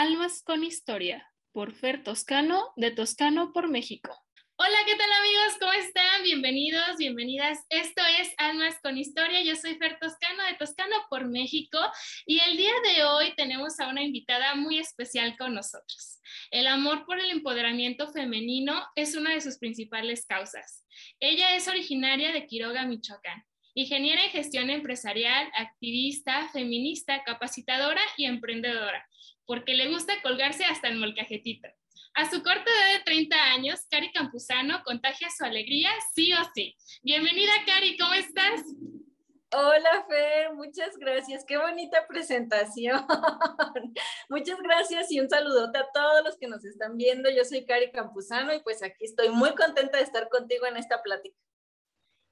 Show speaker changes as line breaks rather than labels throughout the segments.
Almas con Historia, por Fer Toscano, de Toscano por México. Hola, ¿qué tal amigos? ¿Cómo están? Bienvenidos, bienvenidas. Esto es Almas con Historia. Yo soy Fer Toscano, de Toscano por México, y el día de hoy tenemos a una invitada muy especial con nosotros. El amor por el empoderamiento femenino es una de sus principales causas. Ella es originaria de Quiroga, Michoacán. Ingeniera en gestión empresarial, activista, feminista, capacitadora y emprendedora, porque le gusta colgarse hasta el molcajetito. A su corta edad de 30 años, Cari Campuzano contagia su alegría sí o sí. Bienvenida, Cari, ¿cómo estás?
Hola, Fer, muchas gracias. Qué bonita presentación. muchas gracias y un saludote a todos los que nos están viendo. Yo soy Cari Campuzano y pues aquí estoy muy contenta de estar contigo en esta plática.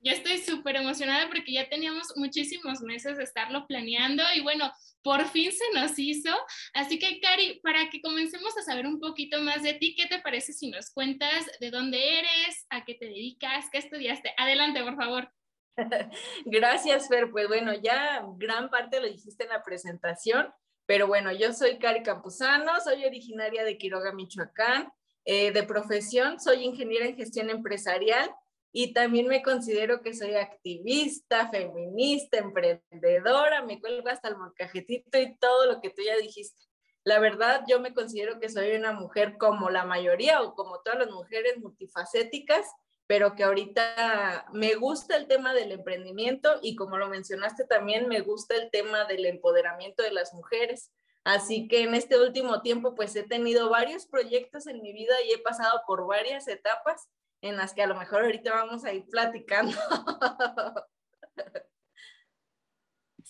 Yo estoy súper emocionada porque ya teníamos muchísimos meses de estarlo planeando y bueno, por fin se nos hizo. Así que, Cari, para que comencemos a saber un poquito más de ti, ¿qué te parece si nos cuentas de dónde eres, a qué te dedicas, qué estudiaste? Adelante, por favor.
Gracias, Fer. Pues bueno, ya gran parte lo dijiste en la presentación, pero bueno, yo soy Cari Campuzano, soy originaria de Quiroga, Michoacán. Eh, de profesión, soy ingeniera en gestión empresarial y también me considero que soy activista, feminista, emprendedora, me cuelgo hasta el molcajetito y todo lo que tú ya dijiste. La verdad, yo me considero que soy una mujer como la mayoría o como todas las mujeres multifacéticas, pero que ahorita me gusta el tema del emprendimiento y como lo mencionaste también, me gusta el tema del empoderamiento de las mujeres. Así que en este último tiempo, pues he tenido varios proyectos en mi vida y he pasado por varias etapas en las que a lo mejor ahorita vamos a ir platicando.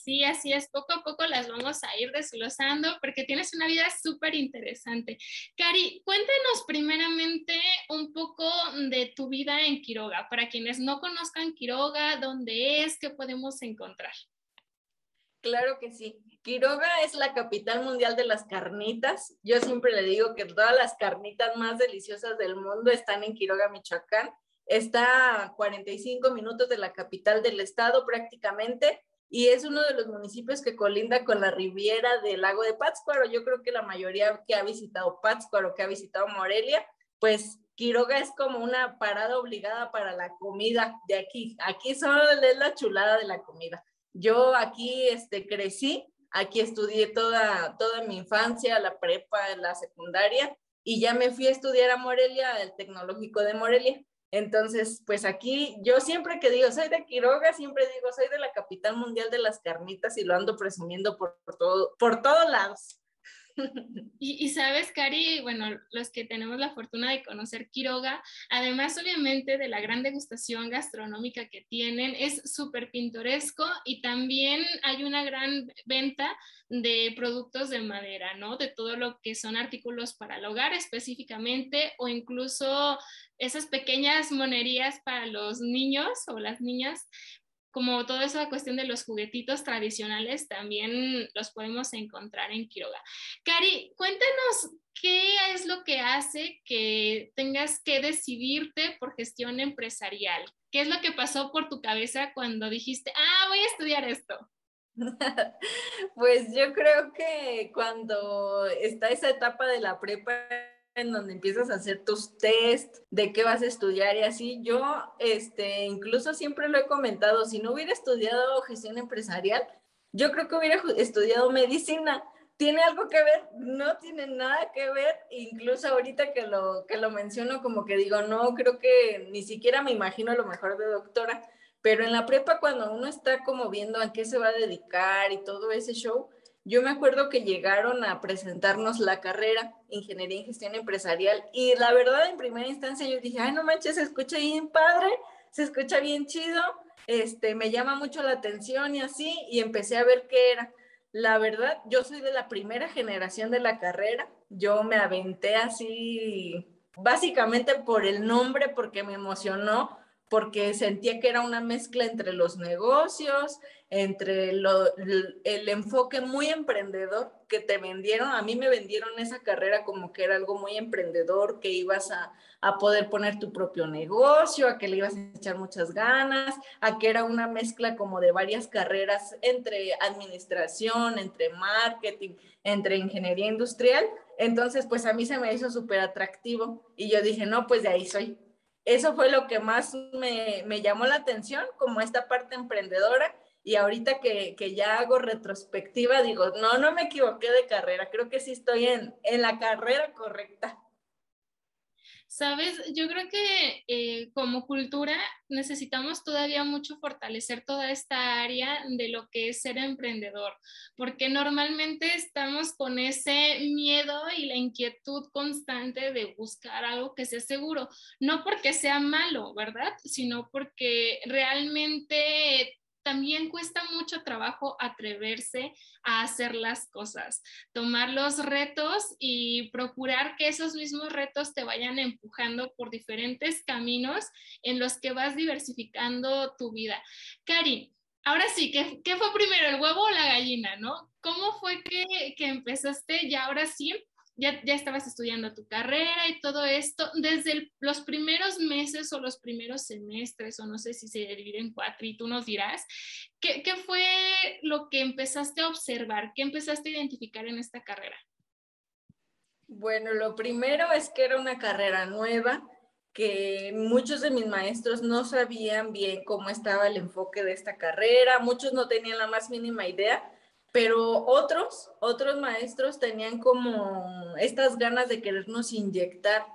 Sí, así es, poco a poco las vamos a ir desglosando porque tienes una vida súper interesante. Cari, cuéntanos primeramente un poco de tu vida en Quiroga, para quienes no conozcan Quiroga, dónde es, qué podemos encontrar.
Claro que sí. Quiroga es la capital mundial de las carnitas. Yo siempre le digo que todas las carnitas más deliciosas del mundo están en Quiroga, Michoacán. Está a 45 minutos de la capital del estado prácticamente y es uno de los municipios que colinda con la riviera del lago de Pátzcuaro. Yo creo que la mayoría que ha visitado Pátzcuaro, que ha visitado Morelia, pues Quiroga es como una parada obligada para la comida de aquí. Aquí solo es la chulada de la comida. Yo aquí este, crecí, aquí estudié toda, toda mi infancia, la prepa, la secundaria, y ya me fui a estudiar a Morelia, el Tecnológico de Morelia. Entonces, pues aquí yo siempre que digo, soy de Quiroga, siempre digo, soy de la capital mundial de las carnitas y lo ando presumiendo por, por todo, por todos lados.
Y, sabes, Cari, bueno, los que tenemos la fortuna de conocer Quiroga, además obviamente de la gran degustación gastronómica que tienen, es súper pintoresco y también hay una gran venta de productos de madera, ¿no? De todo lo que son artículos para el hogar específicamente o incluso esas pequeñas monerías para los niños o las niñas como toda esa cuestión de los juguetitos tradicionales también los podemos encontrar en Quiroga. Cari, cuéntanos qué es lo que hace que tengas que decidirte por gestión empresarial. ¿Qué es lo que pasó por tu cabeza cuando dijiste, ah, voy a estudiar esto?
Pues yo creo que cuando está esa etapa de la prepa en donde empiezas a hacer tus test de qué vas a estudiar y así. Yo, este, incluso siempre lo he comentado, si no hubiera estudiado gestión empresarial, yo creo que hubiera estudiado medicina. ¿Tiene algo que ver? No tiene nada que ver. Incluso ahorita que lo, que lo menciono, como que digo, no, creo que ni siquiera me imagino lo mejor de doctora. Pero en la prepa, cuando uno está como viendo a qué se va a dedicar y todo ese show, yo me acuerdo que llegaron a presentarnos la carrera Ingeniería en Gestión Empresarial y la verdad en primera instancia yo dije, ay no manches, se escucha bien padre, se escucha bien chido, este, me llama mucho la atención y así, y empecé a ver qué era. La verdad, yo soy de la primera generación de la carrera, yo me aventé así, básicamente por el nombre, porque me emocionó, porque sentía que era una mezcla entre los negocios, entre el enfoque muy emprendedor que te vendieron. A mí me vendieron esa carrera como que era algo muy emprendedor, que ibas a, a poder poner tu propio negocio, a que le ibas a echar muchas ganas, a que era una mezcla como de varias carreras entre administración, entre marketing, entre ingeniería industrial. Entonces, pues a mí se me hizo súper atractivo y yo dije, no, pues de ahí soy eso fue lo que más me, llamó la atención, como esta parte emprendedora. Y ahorita que, ya hago retrospectiva, digo, no, no me equivoqué de carrera, creo que sí estoy en, en la carrera correcta.
Sabes, yo creo que eh, como cultura necesitamos todavía mucho fortalecer toda esta área de lo que es ser emprendedor, porque normalmente estamos con ese miedo y la inquietud constante de buscar algo que sea seguro, no porque sea malo, ¿verdad? Sino porque realmente también cuesta mucho trabajo atreverse a hacer las cosas, tomar los retos y procurar que esos mismos retos te vayan empujando por diferentes caminos en los que vas diversificando tu vida. Cari, ahora sí, ¿qué, ¿qué, fue primero, el huevo o la gallina, no? ¿Cómo fue que, que empezaste ya ahora sí ya, ya estabas estudiando tu carrera y todo esto, desde los primeros meses o los primeros semestres, o no sé si se divide en cuatro y tú nos dirás, ¿qué, ¿qué fue lo que empezaste a observar? ¿Qué empezaste a identificar en esta carrera?
Bueno, lo primero es que era una carrera nueva, que muchos de mis maestros no sabían bien cómo estaba el enfoque de esta carrera, muchos no tenían la más mínima idea pero otros, otros maestros tenían como estas ganas de querernos inyectar,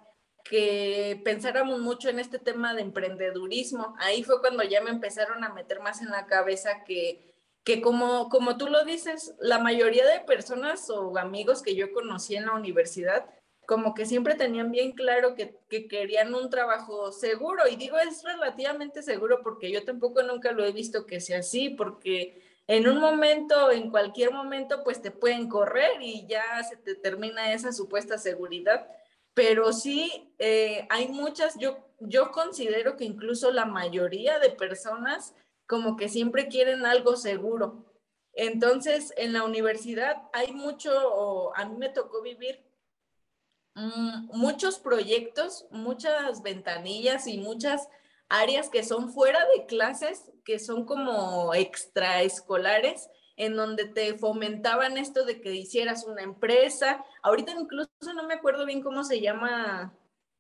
que pensáramos mucho en este tema de emprendedurismo. Ahí fue cuando ya me empezaron a meter más en la cabeza que, que como, como tú lo dices, la mayoría de personas o amigos que yo conocí en la universidad, como que siempre tenían bien claro que, que, querían un trabajo seguro. Y digo, es relativamente seguro porque yo tampoco nunca lo he visto que sea así, porque en un momento, en cualquier momento, pues te pueden correr y ya se te termina esa supuesta seguridad. Pero sí, eh, hay muchas, yo, yo considero que incluso la mayoría de personas como que siempre quieren algo seguro. Entonces, en la universidad hay mucho, a mí me tocó vivir mm, muchos proyectos, muchas ventanillas y muchas áreas que son fuera de clases, que son como extraescolares, en donde te fomentaban esto de que hicieras una empresa. Ahorita incluso no me acuerdo bien cómo se llama,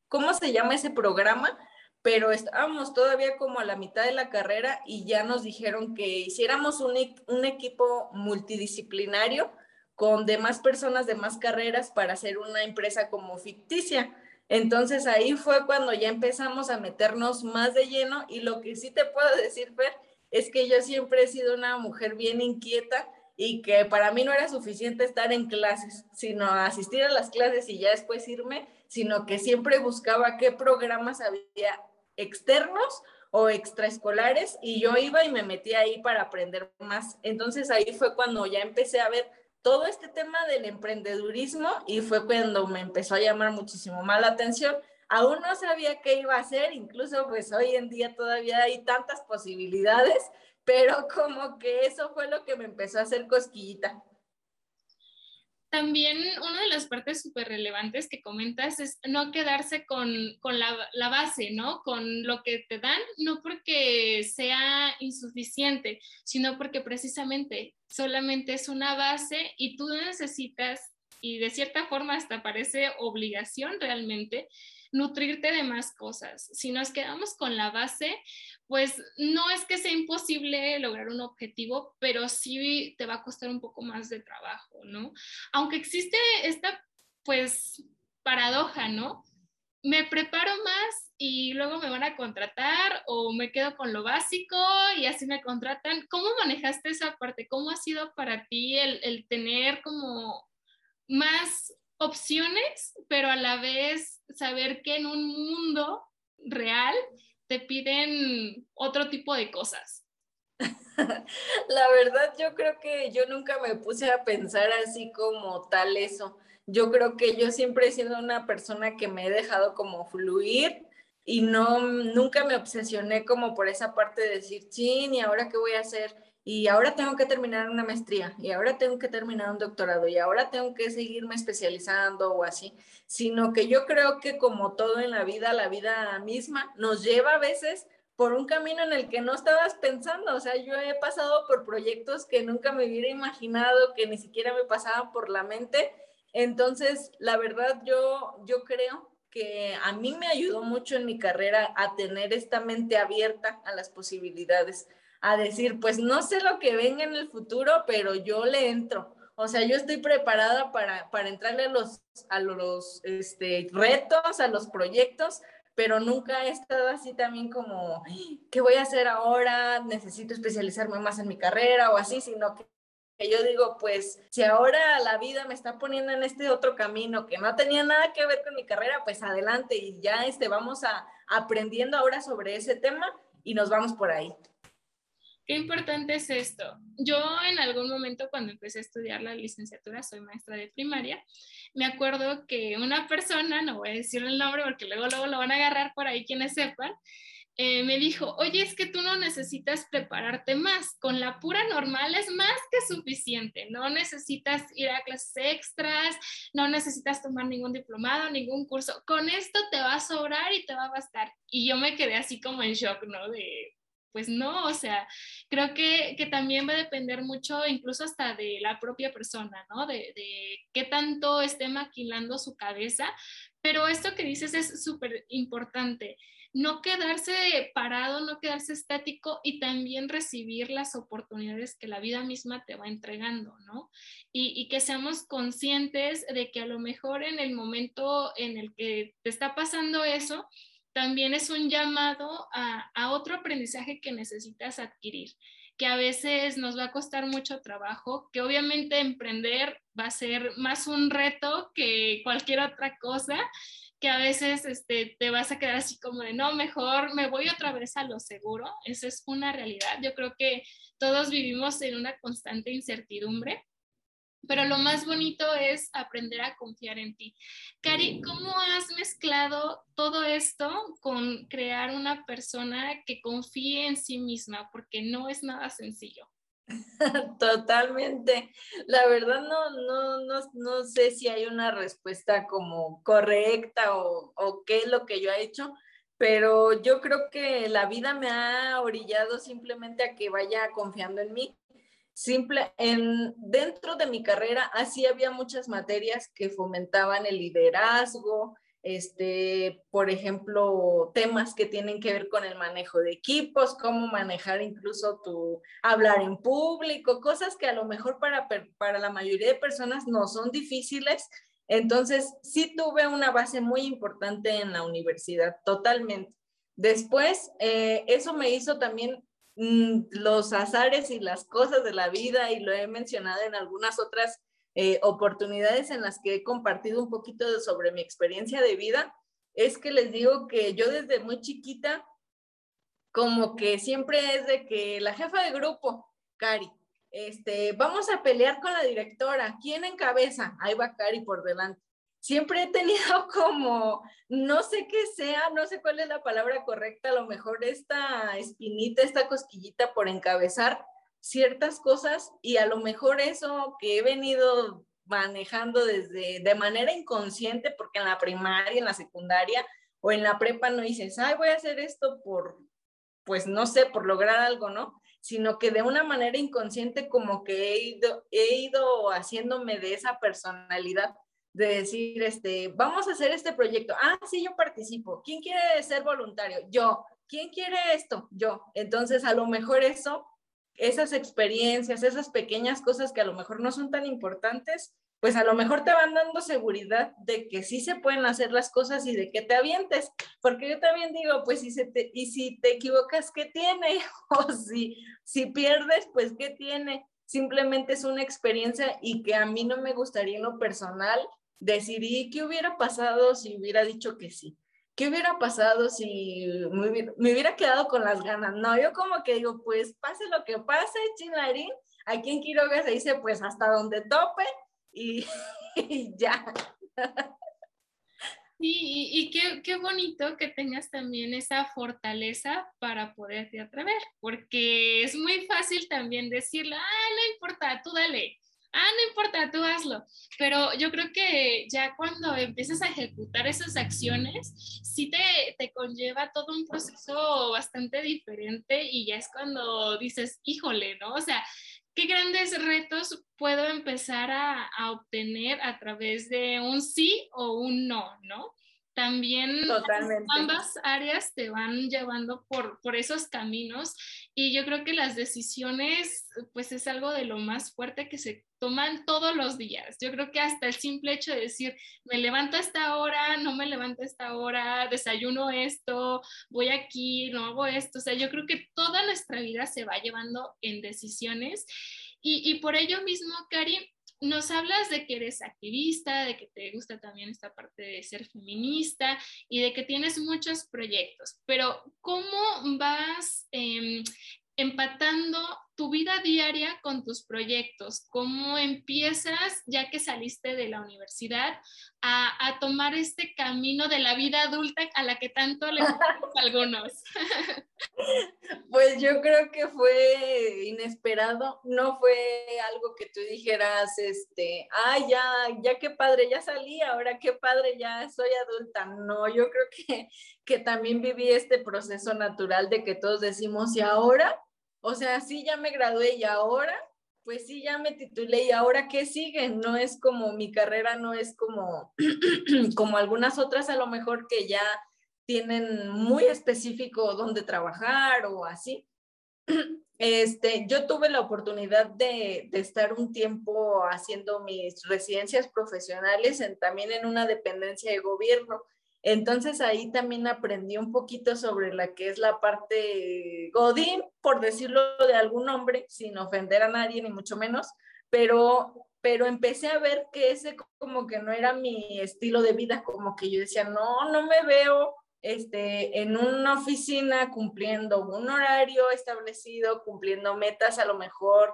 cómo se llama ese programa, pero estábamos todavía como a la mitad de la carrera y ya nos dijeron que hiciéramos un, un equipo multidisciplinario con demás personas de más carreras para hacer una empresa como ficticia. Entonces ahí fue cuando ya empezamos a meternos más de lleno y lo que sí te puedo decir, Fer, es que yo siempre he sido una mujer bien inquieta y que para mí no era suficiente estar en clases, sino asistir a las clases y ya después irme, sino que siempre buscaba qué programas había externos o extraescolares y yo iba y me metía ahí para aprender más. Entonces ahí fue cuando ya empecé a ver todo este tema del emprendedurismo y fue cuando me empezó a llamar muchísimo más la atención. Aún no sabía qué iba a hacer, incluso pues hoy en día todavía hay tantas posibilidades, pero como que eso fue lo que me empezó a hacer cosquillita.
También una de las partes súper relevantes que comentas es no quedarse con, la, la, base, ¿no? Con lo que te dan, no porque sea insuficiente, sino porque precisamente solamente es una base y tú necesitas, y de cierta forma hasta parece obligación realmente, nutrirte de más cosas. Si nos quedamos con la base, pues no es que sea imposible lograr un objetivo, pero sí te va a costar un poco más de trabajo, ¿no? Aunque existe esta, pues, paradoja, ¿no? Me preparo más y luego me van a contratar o me quedo con lo básico y así me contratan. ¿Cómo manejaste esa parte? ¿Cómo ha sido para ti el, el tener como más opciones, pero a la vez saber que en un mundo real te piden otro tipo de cosas.
La verdad, yo creo que yo nunca me puse a pensar así como tal eso. Yo creo que yo siempre he sido una persona que me he dejado como fluir y no, nunca me obsesioné como por esa parte de decir, sí, ¿y ahora qué voy a hacer? Y ahora tengo que terminar una maestría, y ahora tengo que terminar un doctorado, y ahora tengo que seguirme especializando o así, sino que yo creo que como todo en la vida, la vida misma nos lleva a veces por un camino en el que no estabas pensando. O sea, yo he pasado por proyectos que nunca me hubiera imaginado, que ni siquiera me pasaban por la mente. Entonces, la verdad, yo, yo creo que a mí me ayudó mucho en mi carrera a tener esta mente abierta a las posibilidades, a decir, pues no sé lo que venga en el futuro, pero yo le entro. O sea, yo estoy preparada para, para entrarle a los, a los este, retos, a los proyectos, pero nunca he estado así también como, ¿qué voy a hacer ahora? Necesito especializarme más en mi carrera o así, sino que yo digo, pues si ahora la vida me está poniendo en este otro camino que no tenía nada que ver con mi carrera, pues adelante y ya este, vamos a aprendiendo ahora sobre ese tema y nos vamos por ahí.
Qué importante es esto. Yo en algún momento cuando empecé a estudiar la licenciatura, soy maestra de primaria, me acuerdo que una persona, no voy a decir el nombre porque luego, luego lo van a agarrar por ahí quienes sepan, eh, me dijo, oye, es que tú no necesitas prepararte más, con la pura normal es más que suficiente, no necesitas ir a clases extras, no necesitas tomar ningún diplomado, ningún curso, con esto te va a sobrar y te va a bastar. Y yo me quedé así como en shock, ¿no? De, pues no, o sea, creo que, que, también va a depender mucho, incluso hasta de la propia persona, ¿no? De, qué tanto esté maquilando su cabeza. Pero esto que dices es súper importante no quedarse parado, no quedarse estático y también recibir las oportunidades que la vida misma te va entregando, ¿no? Y, que seamos conscientes de que a lo mejor en el momento en el que te está pasando eso, también es un llamado a, otro aprendizaje que necesitas adquirir que a veces nos va a costar mucho trabajo, que obviamente emprender va a ser más un reto que cualquier otra cosa, que a veces este, te vas a quedar así como de, no, mejor me voy otra vez a lo seguro. Esa es una realidad. Yo creo que todos vivimos en una constante incertidumbre, pero lo más bonito es aprender a confiar en ti. Cari, ¿cómo has mezclado todo esto con crear una persona que confíe en sí misma? Porque no es nada sencillo.
Totalmente. La verdad no, no, no, no sé si hay una respuesta como correcta o, o qué es lo que yo he hecho, pero yo creo que la vida me ha orillado simplemente a que vaya confiando en mí. Simple, en, dentro de mi carrera, así había muchas materias que fomentaban el liderazgo, este, por ejemplo, temas que tienen que ver con el manejo de equipos, cómo manejar incluso tu hablar en público, cosas que a lo mejor para, para la mayoría de personas no son difíciles. Entonces, sí tuve una base muy importante en la universidad, totalmente. Después, eh, eso me hizo también los azares y las cosas de la vida, y lo he mencionado en algunas otras eh, oportunidades en las que he compartido un poquito sobre mi experiencia de vida, es que les digo que yo desde muy chiquita, como que siempre es de que la jefa de grupo, Cari, este, vamos a pelear con la directora, ¿quién encabeza? Ahí va Cari por delante. Siempre he tenido como, no sé qué sea, no sé cuál es la palabra correcta, a lo mejor esta espinita, esta cosquillita por encabezar, ciertas cosas y a lo mejor eso que he venido manejando desde de manera inconsciente, porque en la primaria, en la secundaria o en la prepa no dices, ay, voy a hacer esto por, pues no sé, por lograr algo, ¿no? Sino que de una manera inconsciente como que he ido, he ido haciéndome de esa personalidad de decir, este, vamos a hacer este proyecto. Ah, sí, yo participo. ¿Quién quiere ser voluntario? Yo. ¿Quién quiere esto? Yo. Entonces, a lo mejor eso esas experiencias, esas pequeñas cosas que a lo mejor no son tan importantes, pues a lo mejor te van dando seguridad de que sí se pueden hacer las cosas y de que te avientes, porque yo también digo, pues si se te, y si te equivocas, ¿qué tiene? O si, si pierdes, pues ¿qué tiene? Simplemente es una experiencia y que a mí no me gustaría en lo personal decir, ¿y qué hubiera pasado si hubiera dicho que sí? ¿qué hubiera pasado si me hubiera, quedado con las ganas? No, yo como que digo, pues pase lo que pase, chinlarín, aquí en Quiroga se dice pues hasta donde tope y, ya.
Y, qué, qué, bonito que tengas también esa fortaleza para poderte atrever, porque es muy fácil también decirle, ah, no importa, tú dale, ah, no importa, tú hazlo. Pero yo creo que ya cuando empiezas a ejecutar esas acciones, sí te, te conlleva todo un proceso bastante diferente y ya es cuando dices, híjole, ¿no? O sea, ¿qué grandes retos puedo empezar a, a, obtener a través de un sí o un no, ¿no? También ambas áreas te van llevando por, por esos caminos y yo creo que las decisiones pues es algo de lo más fuerte que se toman todos los días. Yo creo que hasta el simple hecho de decir, me levanto a esta hora, no me levanto a esta hora, desayuno esto, voy aquí, no hago esto. O sea, yo creo que toda nuestra vida se va llevando en decisiones y, y por ello mismo, Karim, nos hablas de que eres activista, de que te gusta también esta parte de ser feminista y de que tienes muchos proyectos, pero ¿cómo vas eh, empatando tu vida diaria con tus proyectos, cómo empiezas, ya que saliste de la universidad, a, tomar este camino de la vida adulta a la que tanto le algunos.
Pues yo creo que fue inesperado, no fue algo que tú dijeras, este, ah, ya, ya qué padre, ya salí, ahora qué padre, ya soy adulta. No, yo creo que, que también viví este proceso natural de que todos decimos, ¿y ahora? O sea, sí, ya me gradué y ahora, pues sí, ya me titulé y ahora qué sigue. No es como mi carrera, no es como, como algunas otras a lo mejor que ya tienen muy específico dónde trabajar o así. Este, yo tuve la oportunidad de, de, estar un tiempo haciendo mis residencias profesionales en, también en una dependencia de gobierno. Entonces ahí también aprendí un poquito sobre la que es la parte Godín, por decirlo de algún nombre, sin ofender a nadie ni mucho menos, pero, pero empecé a ver que ese como que no era mi estilo de vida, como que yo decía, no, no me veo este, en una oficina cumpliendo un horario establecido, cumpliendo metas a lo mejor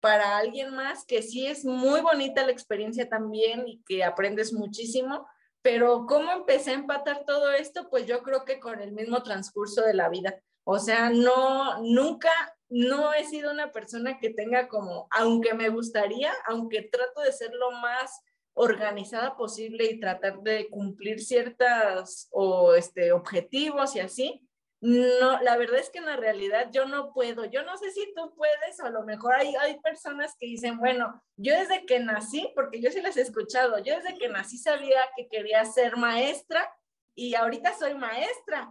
para alguien más, que sí es muy bonita la experiencia también y que aprendes muchísimo, pero ¿cómo empecé a empatar todo esto? Pues yo creo que con el mismo transcurso de la vida. O sea, no, nunca, no he sido una persona que tenga como, aunque me gustaría, aunque trato de ser lo más organizada posible y tratar de cumplir ciertas o este, objetivos y así, no, la verdad es que en la realidad yo no puedo. Yo no sé si tú puedes o a lo mejor hay, hay personas que dicen, bueno, yo desde que nací, porque yo sí las he escuchado, yo desde que nací sabía que quería ser maestra y ahorita soy maestra.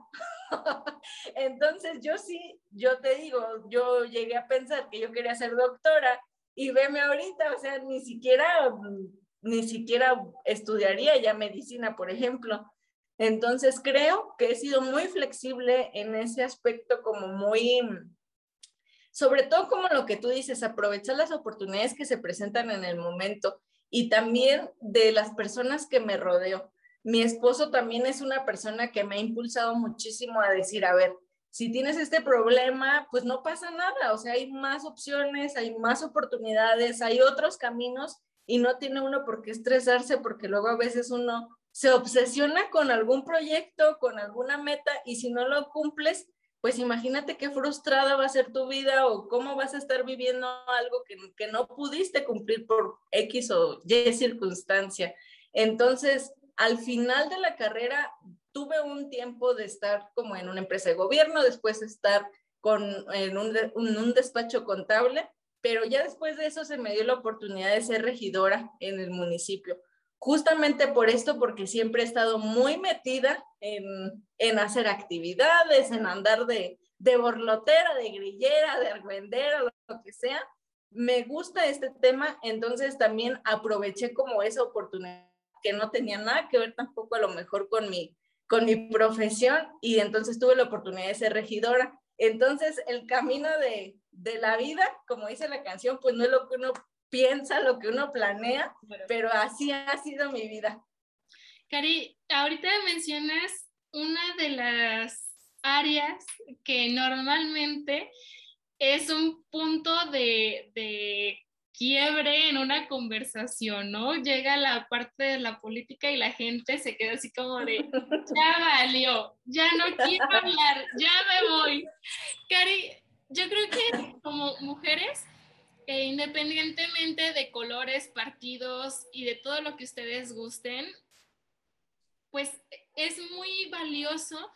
Entonces yo sí, yo te digo, yo llegué a pensar que yo quería ser doctora y veme ahorita, o sea, ni siquiera, ni siquiera estudiaría ya medicina, por ejemplo. Entonces creo que he sido muy flexible en ese aspecto, como muy, sobre todo como lo que tú dices, aprovechar las oportunidades que se presentan en el momento y también de las personas que me rodeo. Mi esposo también es una persona que me ha impulsado muchísimo a decir, a ver, si tienes este problema, pues no pasa nada, o sea, hay más opciones, hay más oportunidades, hay otros caminos y no tiene uno por qué estresarse porque luego a veces uno se obsesiona con algún proyecto, con alguna meta y si no lo cumples, pues imagínate qué frustrada va a ser tu vida o cómo vas a estar viviendo algo que, no pudiste cumplir por X o Y circunstancia. Entonces, al final de la carrera, tuve un tiempo de estar como en una empresa de gobierno, después estar con, en un despacho contable, pero ya después de eso se me dio la oportunidad de ser regidora en el municipio justamente por esto, porque siempre he estado muy metida en, en hacer actividades, en andar de, de borlotera, de grillera, de argüendera, lo que sea. Me gusta este tema, entonces también aproveché como esa oportunidad que no tenía nada que ver tampoco a lo mejor con mi, con mi profesión y entonces tuve la oportunidad de ser regidora. Entonces el camino de, de la vida, como dice la canción, pues no es lo que uno piensa, lo que uno planea, pero así ha sido mi vida.
Cari, ahorita mencionas una de las áreas que normalmente es un punto de, quiebre en una conversación, ¿no? Llega la parte de la política y la gente se queda así como de, ya valió, ya no quiero hablar, ya me voy. Cari, yo creo que como mujeres, independientemente de colores, partidos y de todo lo que ustedes gusten, pues es muy valioso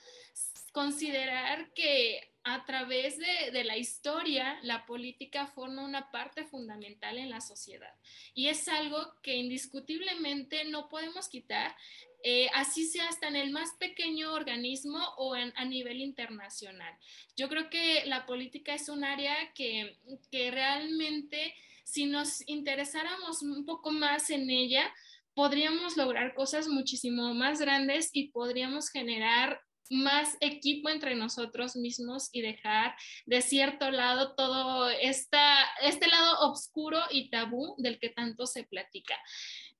considerar que a través de, la historia, la política forma una parte fundamental en la sociedad. Y es algo que indiscutiblemente no podemos quitar, eh, así sea hasta en el más pequeño organismo o a nivel internacional. Yo creo que la política es un área que, que realmente, si nos interesáramos un poco más en ella, podríamos lograr cosas muchísimo más grandes y podríamos generar más equipo entre nosotros mismos y dejar de cierto lado todo esta, este lado oscuro y tabú del que tanto se platica.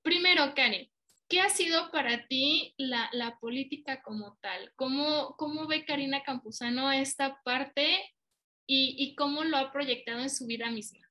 Primero, Karen, ¿qué ha sido para ti la, la política como tal? ¿Cómo, ¿Cómo, ve Karina Campuzano esta parte y, y cómo lo ha proyectado en su vida misma?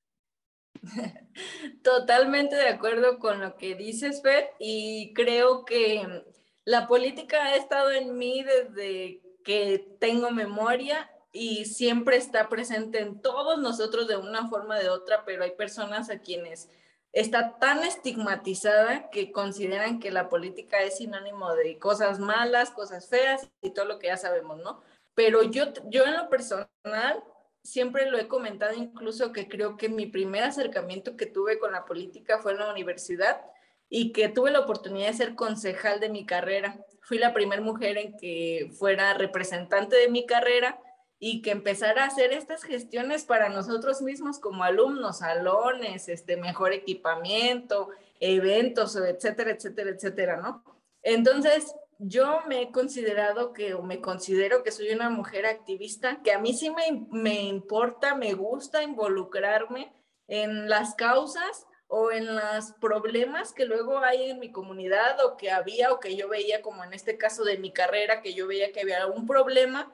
Totalmente de acuerdo con lo que dices, Fer, y creo que la política ha estado en mí desde que tengo memoria y siempre está presente en todos nosotros de una forma o de otra, pero hay personas a quienes está tan estigmatizada que consideran que la política es sinónimo de cosas malas, cosas feas y todo lo que ya sabemos, ¿no? Pero yo, yo en lo personal siempre lo he comentado incluso que creo que mi primer acercamiento que tuve con la política fue en la universidad y que tuve la oportunidad de ser concejal de mi carrera. Fui la primera mujer en que fuera representante de mi carrera y que empezara a hacer estas gestiones para nosotros mismos como alumnos, salones, este mejor equipamiento, eventos, etcétera, etcétera, etcétera, ¿no? Entonces, yo me he considerado que, o me considero que soy una mujer activista, que a mí sí me, me importa, me gusta involucrarme en las causas o en los problemas que luego hay en mi comunidad o que había o que yo veía como en este caso de mi carrera, que yo veía que había algún problema,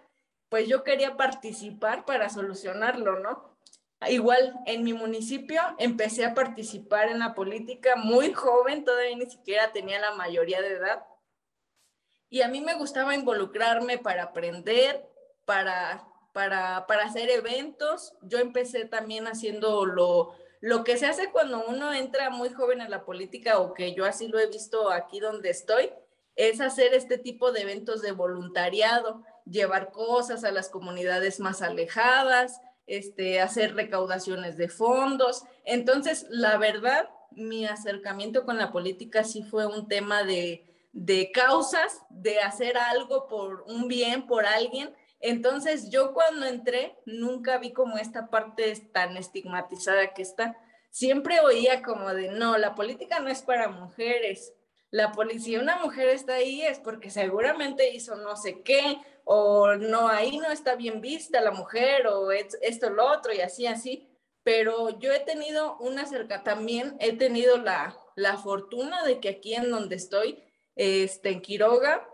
pues yo quería participar para solucionarlo, ¿no? Igual en mi municipio empecé a participar en la política muy joven, todavía ni siquiera tenía la mayoría de edad. Y a mí me gustaba involucrarme para aprender, para, para, para hacer eventos. Yo empecé también haciendo lo, lo que se hace cuando uno entra muy joven en la política o que yo así lo he visto aquí donde estoy, es hacer este tipo de eventos de voluntariado, llevar cosas a las comunidades más alejadas, este, hacer recaudaciones de fondos. Entonces, la verdad, mi acercamiento con la política sí fue un tema de, de causas, de hacer algo por un bien, por alguien. Entonces, yo cuando entré, nunca vi como esta parte tan estigmatizada que está siempre oía como de, no, la política no es para mujeres. La policía, una mujer está ahí es porque seguramente hizo no sé qué, o no, ahí no está bien vista la mujer, o esto, lo otro, y así, así. Pero yo he tenido una cerca, también he tenido la, la fortuna de que aquí en donde estoy, este, en Quiroga,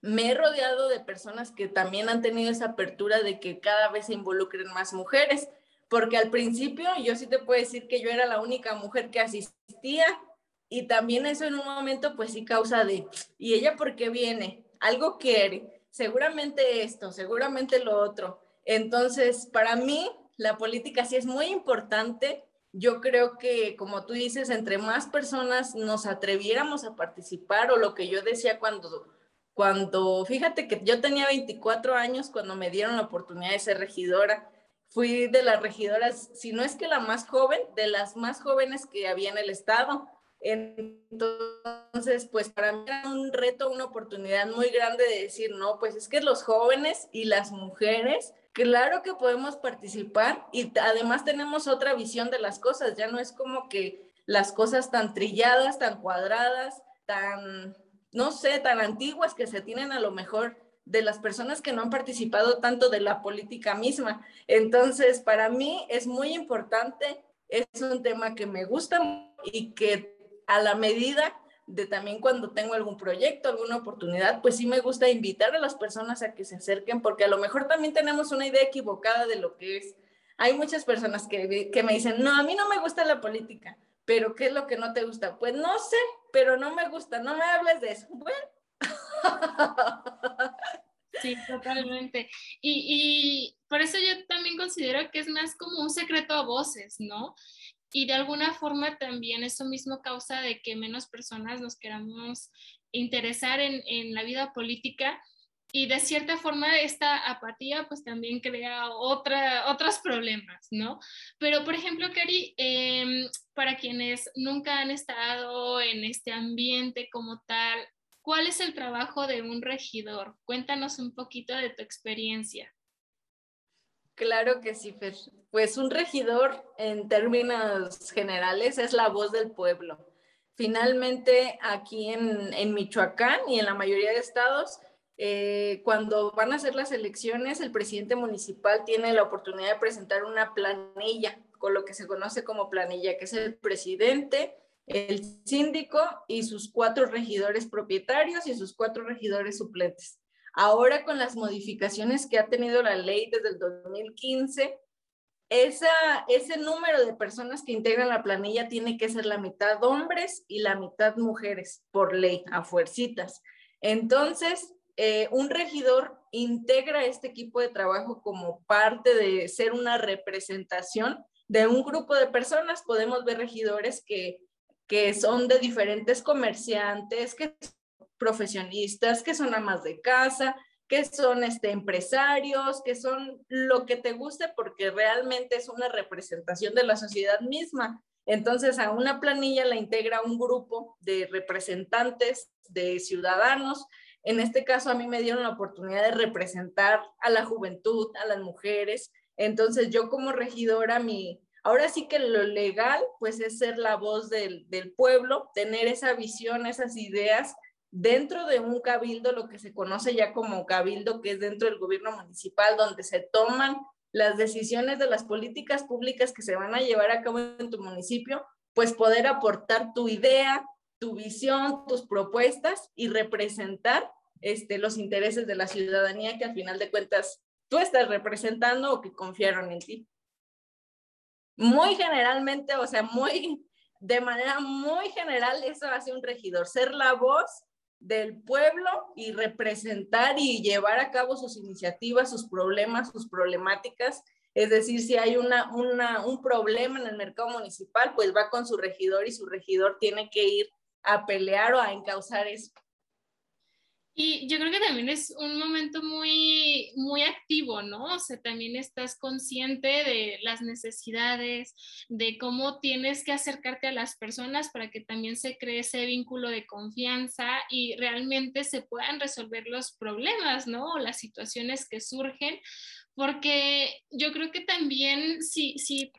me he rodeado de personas que también han tenido esa apertura de que cada vez se involucren más mujeres porque al principio yo sí te puedo decir que yo era la única mujer que asistía y también eso en un momento pues sí causa de, ¿y ella por qué viene? Algo quiere, seguramente esto, seguramente lo otro. Entonces, para mí la política sí es muy importante. Yo creo que, como tú dices, entre más personas nos atreviéramos a participar o lo que yo decía cuando, cuando, fíjate que yo tenía 24 años cuando me dieron la oportunidad de ser regidora fui de las regidoras, si no es que la más joven, de las más jóvenes que había en el estado. Entonces, pues para mí era un reto, una oportunidad muy grande de decir, no, pues es que los jóvenes y las mujeres, claro que podemos participar y además tenemos otra visión de las cosas, ya no es como que las cosas tan trilladas, tan cuadradas, tan, no sé, tan antiguas que se tienen a lo mejor de las personas que no han participado tanto de la política misma. Entonces, para mí es muy importante, es un tema que me gusta y que a la medida de también cuando tengo algún proyecto, alguna oportunidad, pues sí me gusta invitar a las personas a que se acerquen, porque a lo mejor también tenemos una idea equivocada de lo que es. hay muchas personas que, que me dicen, no, a mí no me gusta la política, pero ¿qué es lo que no te gusta? Pues no sé, pero no me gusta, no me hables de eso. Bueno.
Sí, totalmente. Y, y, por eso yo también considero que es más como un secreto a voces, ¿no? Y de alguna forma también eso mismo causa de que menos personas nos queramos interesar en, en la vida política y de cierta forma esta apatía pues también crea otra, otros problemas, ¿no? Pero por ejemplo, Cari, em, para quienes nunca han estado en este ambiente como tal, ¿cuál es el trabajo de un regidor? Cuéntanos un poquito de tu experiencia.
Claro que sí, Fer. Pues un regidor en términos generales es la voz del pueblo. Finalmente, aquí en, Michoacán y en la mayoría de estados, eh, cuando van a ser las elecciones, el presidente municipal tiene la oportunidad de presentar una planilla, con lo que se conoce como planilla, que es el presidente, el síndico y sus cuatro regidores propietarios y sus cuatro regidores suplentes. Ahora con las modificaciones que ha tenido la ley desde el 2015, esa, ese número de personas que integran la planilla tiene que ser la mitad hombres y la mitad mujeres por ley, a fuercitas. Entonces, eh, un regidor integra este equipo de trabajo como parte de ser una representación de un grupo de personas. Podemos ver regidores que, que son de diferentes comerciantes, que profesionistas, que son amas de casa, que son este, empresarios, que son lo que te guste porque realmente es una representación de la sociedad misma. Entonces, a una planilla la integra un grupo de representantes, de ciudadanos en este caso, a mí me dieron la oportunidad de representar a la juventud, a las mujeres. Entonces, yo como regidora, mi, ahora sí que lo legal, pues es ser la voz del, del pueblo, tener esa visión, esas ideas dentro de un cabildo, lo que se conoce ya como cabildo, que es dentro del gobierno municipal, donde se toman las decisiones de las políticas públicas que se van a llevar a cabo en tu municipio, pues poder aportar tu idea, tu visión, tus propuestas y representar este, los intereses de la ciudadanía que al final de cuentas tú estás representando o que confiaron en ti. Muy generalmente, o sea, muy, de manera muy general, eso hace un regidor, ser la voz del pueblo y representar y llevar a cabo sus iniciativas, sus problemas, sus problemáticas. Es decir, si hay una, un problema en el mercado municipal, pues va con su regidor y su regidor tiene que ir a pelear o a encauzar eso.
Y yo creo que también es un momento muy, muy activo, ¿no? O sea, también estás consciente de las necesidades, de cómo tienes que acercarte a las personas para que también se cree ese vínculo de confianza y realmente se puedan resolver los problemas, ¿no? O las situaciones que surgen, porque yo creo que también si, si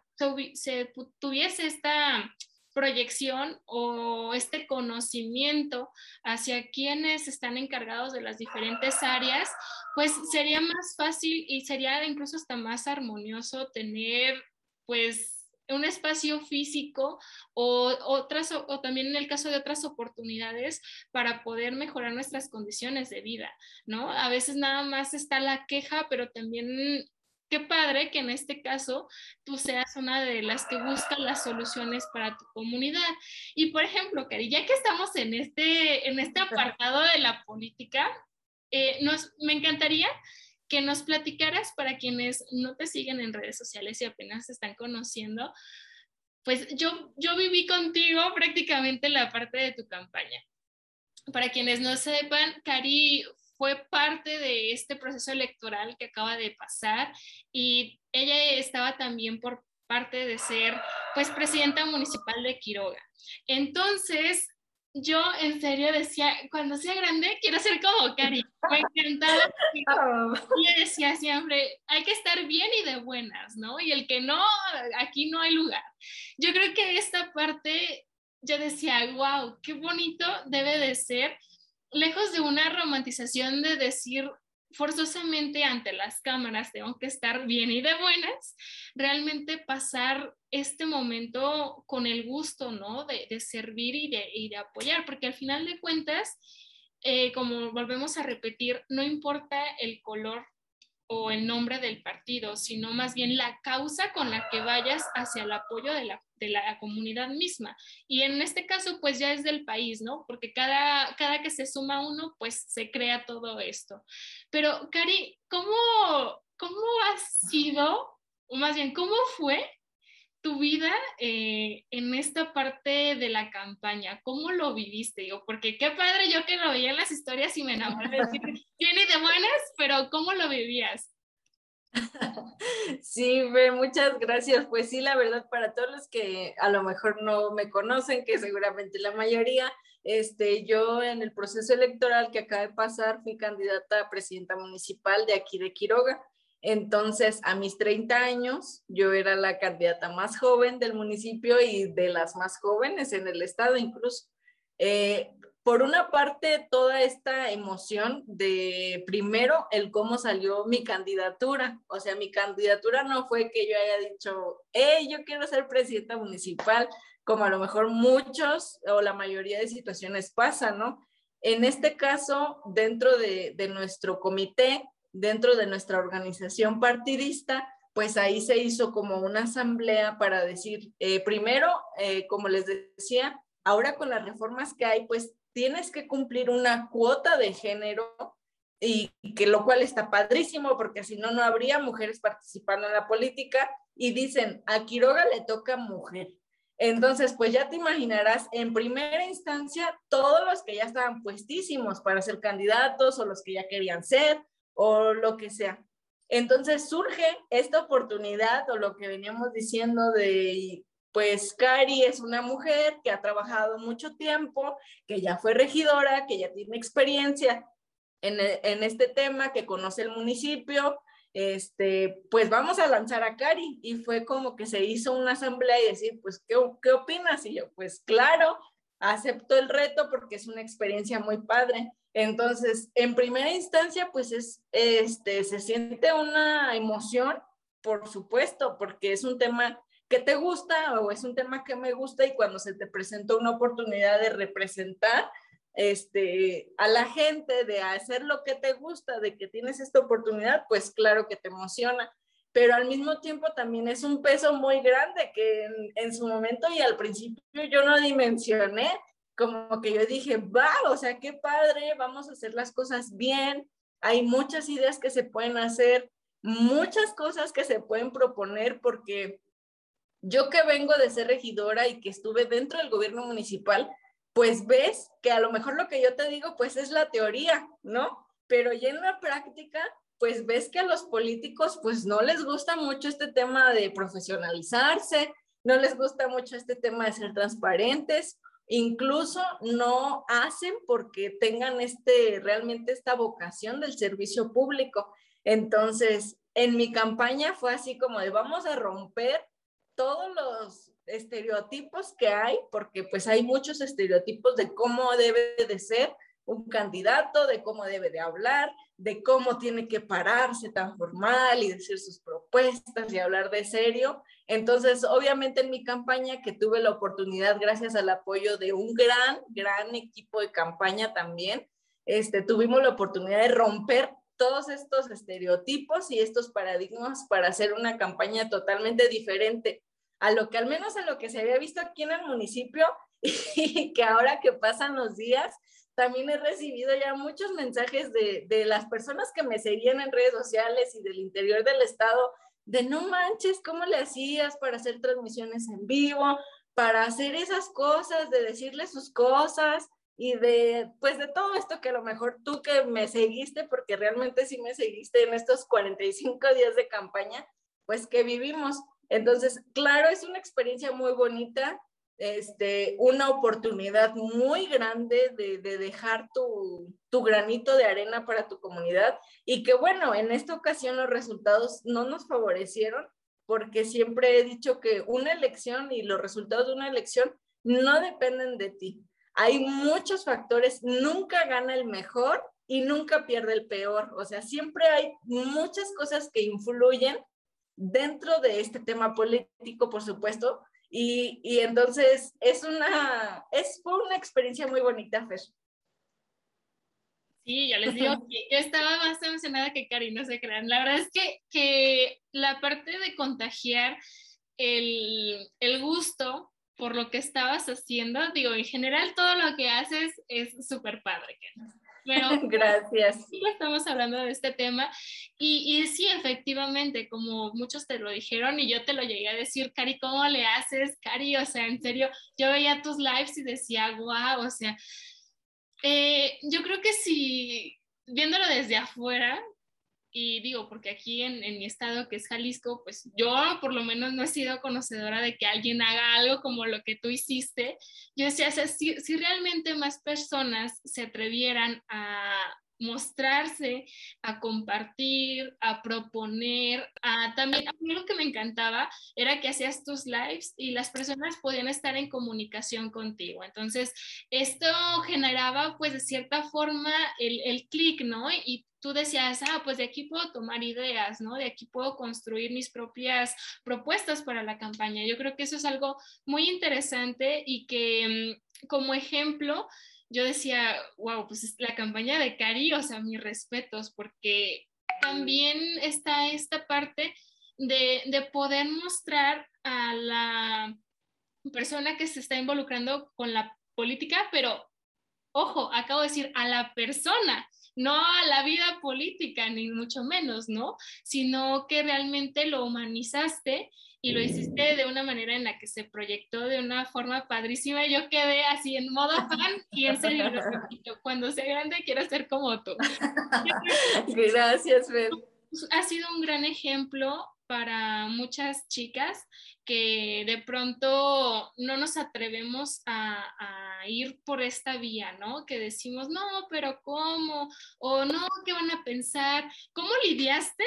se tuviese esta proyección o este conocimiento hacia quienes están encargados de las diferentes áreas, pues sería más fácil y sería incluso hasta más armonioso tener pues un espacio físico o otras o también en el caso de otras oportunidades para poder mejorar nuestras condiciones de vida, ¿no? A veces nada más está la queja, pero también qué padre que en este caso tú seas una de las que busca las soluciones para tu comunidad. Y por ejemplo, Cari, ya que estamos en este, en este apartado de la política, eh, nos, me encantaría que nos platicaras para quienes no te siguen en redes sociales y apenas se están conociendo, pues yo, yo viví contigo prácticamente la parte de tu campaña. Para quienes no sepan, Cari fue parte de este proceso electoral que acaba de pasar y ella estaba también por parte de ser pues presidenta municipal de Quiroga. Entonces, yo en serio decía, cuando sea grande quiero ser como Cari. Me encantaba. Oh. Y decía siempre, hay que estar bien y de buenas, ¿no? Y el que no, aquí no hay lugar. Yo creo que esta parte, yo decía, wow, qué bonito debe de ser lejos de una romantización de decir forzosamente ante las cámaras tengo que estar bien y de buenas, realmente pasar este momento con el gusto, ¿no? De, servir y de, y de, apoyar, porque al final de cuentas, eh, como volvemos a repetir, no importa el color o el nombre del partido, sino más bien la causa con la que vayas hacia el apoyo de la, de la comunidad misma. Y en este caso, pues ya es del país, ¿no? Porque cada, cada que se suma uno, pues se crea todo esto. Pero, Cari, ¿cómo, cómo ha sido, o más bien, cómo fue tu vida eh, en esta parte de la campaña? ¿Cómo lo viviste? Yo, porque qué padre yo que lo veía en las historias y me enamoré. Tiene de buenas, pero ¿cómo lo vivías?
Sí, muchas gracias. Pues sí, la verdad, para todos los que a lo mejor no me conocen, que seguramente la mayoría, este, yo en el proceso electoral que acaba de pasar fui candidata a presidenta municipal de aquí de Quiroga. Entonces, a mis 30 años, yo era la candidata más joven del municipio y de las más jóvenes en el estado incluso. Eh, por una parte, toda esta emoción de primero el cómo salió mi candidatura. O sea, mi candidatura no fue que yo haya dicho, hey, yo quiero ser presidenta municipal, como a lo mejor muchos o la mayoría de situaciones pasa, ¿no? En este caso, dentro de, de nuestro comité, dentro de nuestra organización partidista, pues ahí se hizo como una asamblea para decir, eh, primero, eh, como les decía, ahora con las reformas que hay, pues tienes que cumplir una cuota de género y, que lo cual está padrísimo porque si no, no habría mujeres participando en la política y dicen, a Quiroga le toca mujer. Entonces, pues ya te imaginarás, en primera instancia, todos los que ya estaban puestísimos para ser candidatos o los que ya querían ser o lo que sea. Entonces surge esta oportunidad o lo que veníamos diciendo de, pues Cari es una mujer que ha trabajado mucho tiempo, que ya fue regidora, que ya tiene experiencia en, en este tema, que conoce el municipio, este, pues vamos a lanzar a Cari. Y fue como que se hizo una asamblea y decir, pues, ¿qué, qué opinas? Y yo, pues claro, acepto el reto porque es una experiencia muy padre. Entonces, en primera instancia, pues es, este, se siente una emoción, por supuesto, porque es un tema que te gusta o es un tema que me gusta y cuando se te presenta una oportunidad de representar este, a la gente, de hacer lo que te gusta, de que tienes esta oportunidad, pues claro que te emociona, pero al mismo tiempo también es un peso muy grande que en, en su momento y al principio yo no dimensioné como que yo dije, va, o sea, qué padre, vamos a hacer las cosas bien, hay muchas ideas que se pueden hacer, muchas cosas que se pueden proponer, porque yo que vengo de ser regidora y que estuve dentro del gobierno municipal, pues ves que a lo mejor lo que yo te digo, pues es la teoría, ¿no? Pero ya en la práctica, pues ves que a los políticos, pues no les gusta mucho este tema de profesionalizarse, no les gusta mucho este tema de ser transparentes incluso no hacen porque tengan este, realmente esta vocación del servicio público. Entonces, en mi campaña fue así como de vamos a romper todos los estereotipos que hay, porque pues hay muchos estereotipos de cómo debe de ser un candidato, de cómo debe de hablar, de cómo tiene que pararse tan formal y decir sus propuestas y hablar de serio. Entonces, obviamente en mi campaña, que tuve la oportunidad, gracias al apoyo de un gran, gran equipo de campaña también, este, tuvimos la oportunidad de romper todos estos estereotipos y estos paradigmas para hacer una campaña totalmente diferente a lo que al menos a lo que se había visto aquí en el municipio y que ahora que pasan los días, también he recibido ya muchos mensajes de, de, las personas que me seguían en redes sociales y del interior del estado, de no manches, ¿cómo le hacías para hacer transmisiones en vivo, para hacer esas cosas, de decirle sus cosas y de, pues de todo esto que a lo mejor tú que me seguiste, porque realmente sí me seguiste en estos 45 días de campaña, pues que vivimos. Entonces, claro, es una experiencia muy bonita este, una oportunidad muy grande de, dejar tu, tu, granito de arena para tu comunidad y que bueno, en esta ocasión los resultados no nos favorecieron porque siempre he dicho que una elección y los resultados de una elección no dependen de ti. Hay muchos factores, nunca gana el mejor y nunca pierde el peor. O sea, siempre hay muchas cosas que influyen dentro de este tema político, por supuesto, y, y entonces es una, es, fue una experiencia muy bonita, Fer.
Sí, ya les digo que yo estaba más emocionada que Cari, no se crean. La verdad es que, que la parte de contagiar el, el gusto por lo que estabas haciendo, digo, en general todo lo que haces es súper padre.
Pero gracias.
Sí, estamos hablando de este tema y, y, sí, efectivamente, como muchos te lo dijeron y yo te lo llegué a decir, Cari, ¿cómo le haces, Cari? O sea, en serio, yo veía tus lives y decía, wow, o sea, eh, yo creo que si viéndolo desde afuera, y digo, porque aquí en, en, mi estado, que es Jalisco, pues yo por lo menos no he sido conocedora de que alguien haga algo como lo que tú hiciste. Yo decía, si, si realmente más personas se atrevieran a, mostrarse, a compartir, a proponer, a también a mí lo que me encantaba era que hacías tus lives y las personas podían estar en comunicación contigo. Entonces, esto generaba pues de cierta forma el, el clic, ¿no? Y tú decías, ah, pues de aquí puedo tomar ideas, ¿no? De aquí puedo construir mis propias propuestas para la campaña. Yo creo que eso es algo muy interesante y que mm, como ejemplo yo decía, wow, pues la campaña de Cari, o sea, mis respetos, porque también está esta parte de, de poder mostrar a la persona que se está involucrando con la política, pero ojo, acabo de decir a la persona, no a la vida política, ni mucho menos, ¿no? Sino que realmente lo humanizaste y lo hiciste de una manera en la que se proyectó de una forma padrísima. Yo quedé así en modo fan y en serio cuando sea grande quiero ser como tú.
Gracias, Fer.
Ha sido un gran ejemplo para muchas chicas que de pronto no nos atrevemos a, ir por esta vía, ¿no? Que decimos, no, pero ¿cómo? O no, ¿qué van a pensar? ¿Cómo lidiaste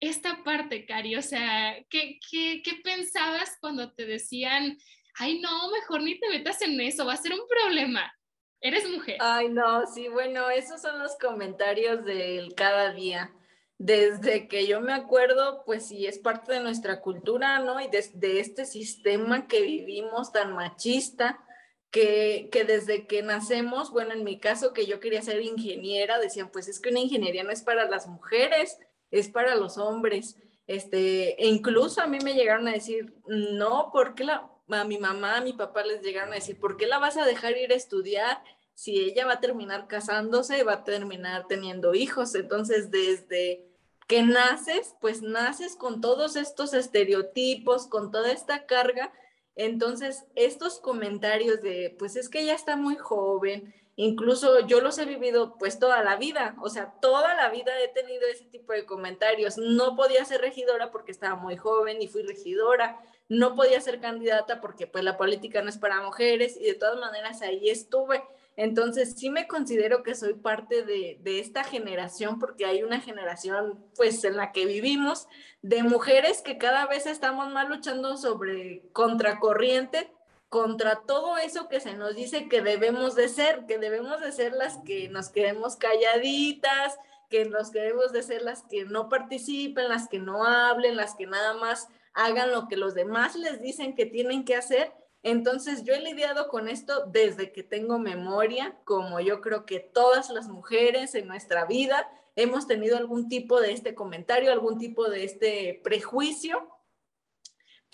esta parte, Cari? O sea, ¿qué, qué, qué pensabas cuando te decían, ay, no, mejor ni te metas en eso, va a ser un problema? Eres mujer.
Ay, no, sí, bueno, esos son los comentarios del cada día. Desde que yo me acuerdo, pues sí, es parte de nuestra cultura, ¿no? Y de, este sistema que vivimos tan machista, que, que, desde que nacemos, bueno, en mi caso que yo quería ser ingeniera, decían, pues es que una ingeniería no es para las mujeres, es para los hombres. Este, e incluso a mí me llegaron a decir, no, porque la, a mi mamá, a mi papá les llegaron a decir, ¿por qué la vas a dejar ir a estudiar si ella va a terminar casándose, va a terminar teniendo hijos? Entonces, desde que naces, pues naces con todos estos estereotipos, con toda esta carga. Entonces, estos comentarios de, pues es que ella está muy joven, Incluso yo los he vivido pues toda la vida, o sea, toda la vida he tenido ese tipo de comentarios. No podía ser regidora porque estaba muy joven y fui regidora, no podía ser candidata porque pues la política no es para mujeres y de todas maneras ahí estuve. Entonces sí me considero que soy parte de, esta generación porque hay una generación pues en la que vivimos de mujeres que cada vez estamos más luchando sobre contracorriente contra todo eso que se nos dice que debemos de ser, que debemos de ser las que nos quedemos calladitas, que nos queremos de ser las que no participen, las que no hablen, las que nada más hagan lo que los demás les dicen que tienen que hacer. Entonces yo he lidiado con esto desde que tengo memoria, como yo creo que todas las mujeres en nuestra vida hemos tenido algún tipo de este comentario, algún tipo de este prejuicio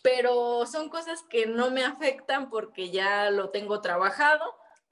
pero son cosas que no me afectan porque ya lo tengo trabajado,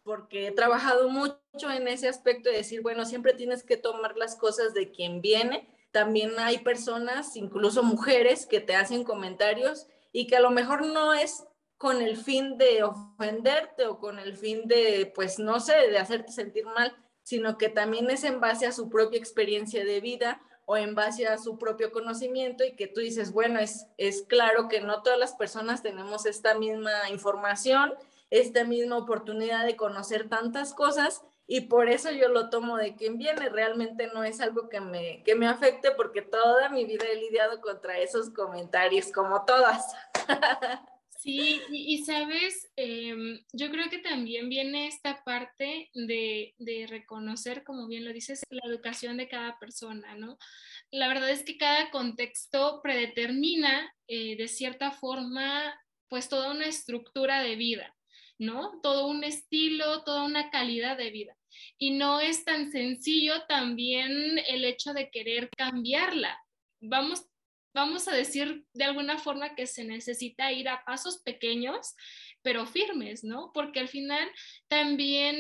porque he trabajado mucho en ese aspecto de decir, bueno, siempre tienes que tomar las cosas de quien viene. También hay personas, incluso mujeres, que te hacen comentarios y que a lo mejor no es con el fin de ofenderte o con el fin de, pues no sé, de hacerte sentir mal, sino que también es en base a su propia experiencia de vida o en base a su propio conocimiento y que tú dices, bueno, es, es claro que no todas las personas tenemos esta misma información, esta misma oportunidad de conocer tantas cosas y por eso yo lo tomo de quien viene. Realmente no es algo que me, que me afecte porque toda mi vida he lidiado contra esos comentarios, como todas.
Sí, y, sabes, em, yo creo que también viene esta parte de, de, reconocer, como bien lo dices, la educación de cada persona, ¿no? La verdad es que cada contexto predetermina eh, de cierta forma, pues toda una estructura de vida. ¿no? Todo un estilo, toda una calidad de vida. Y no es tan sencillo también el hecho de querer cambiarla. Vamos, vamos a decir de alguna forma que se necesita ir a pasos pequeños, pero firmes, ¿no? Porque al final también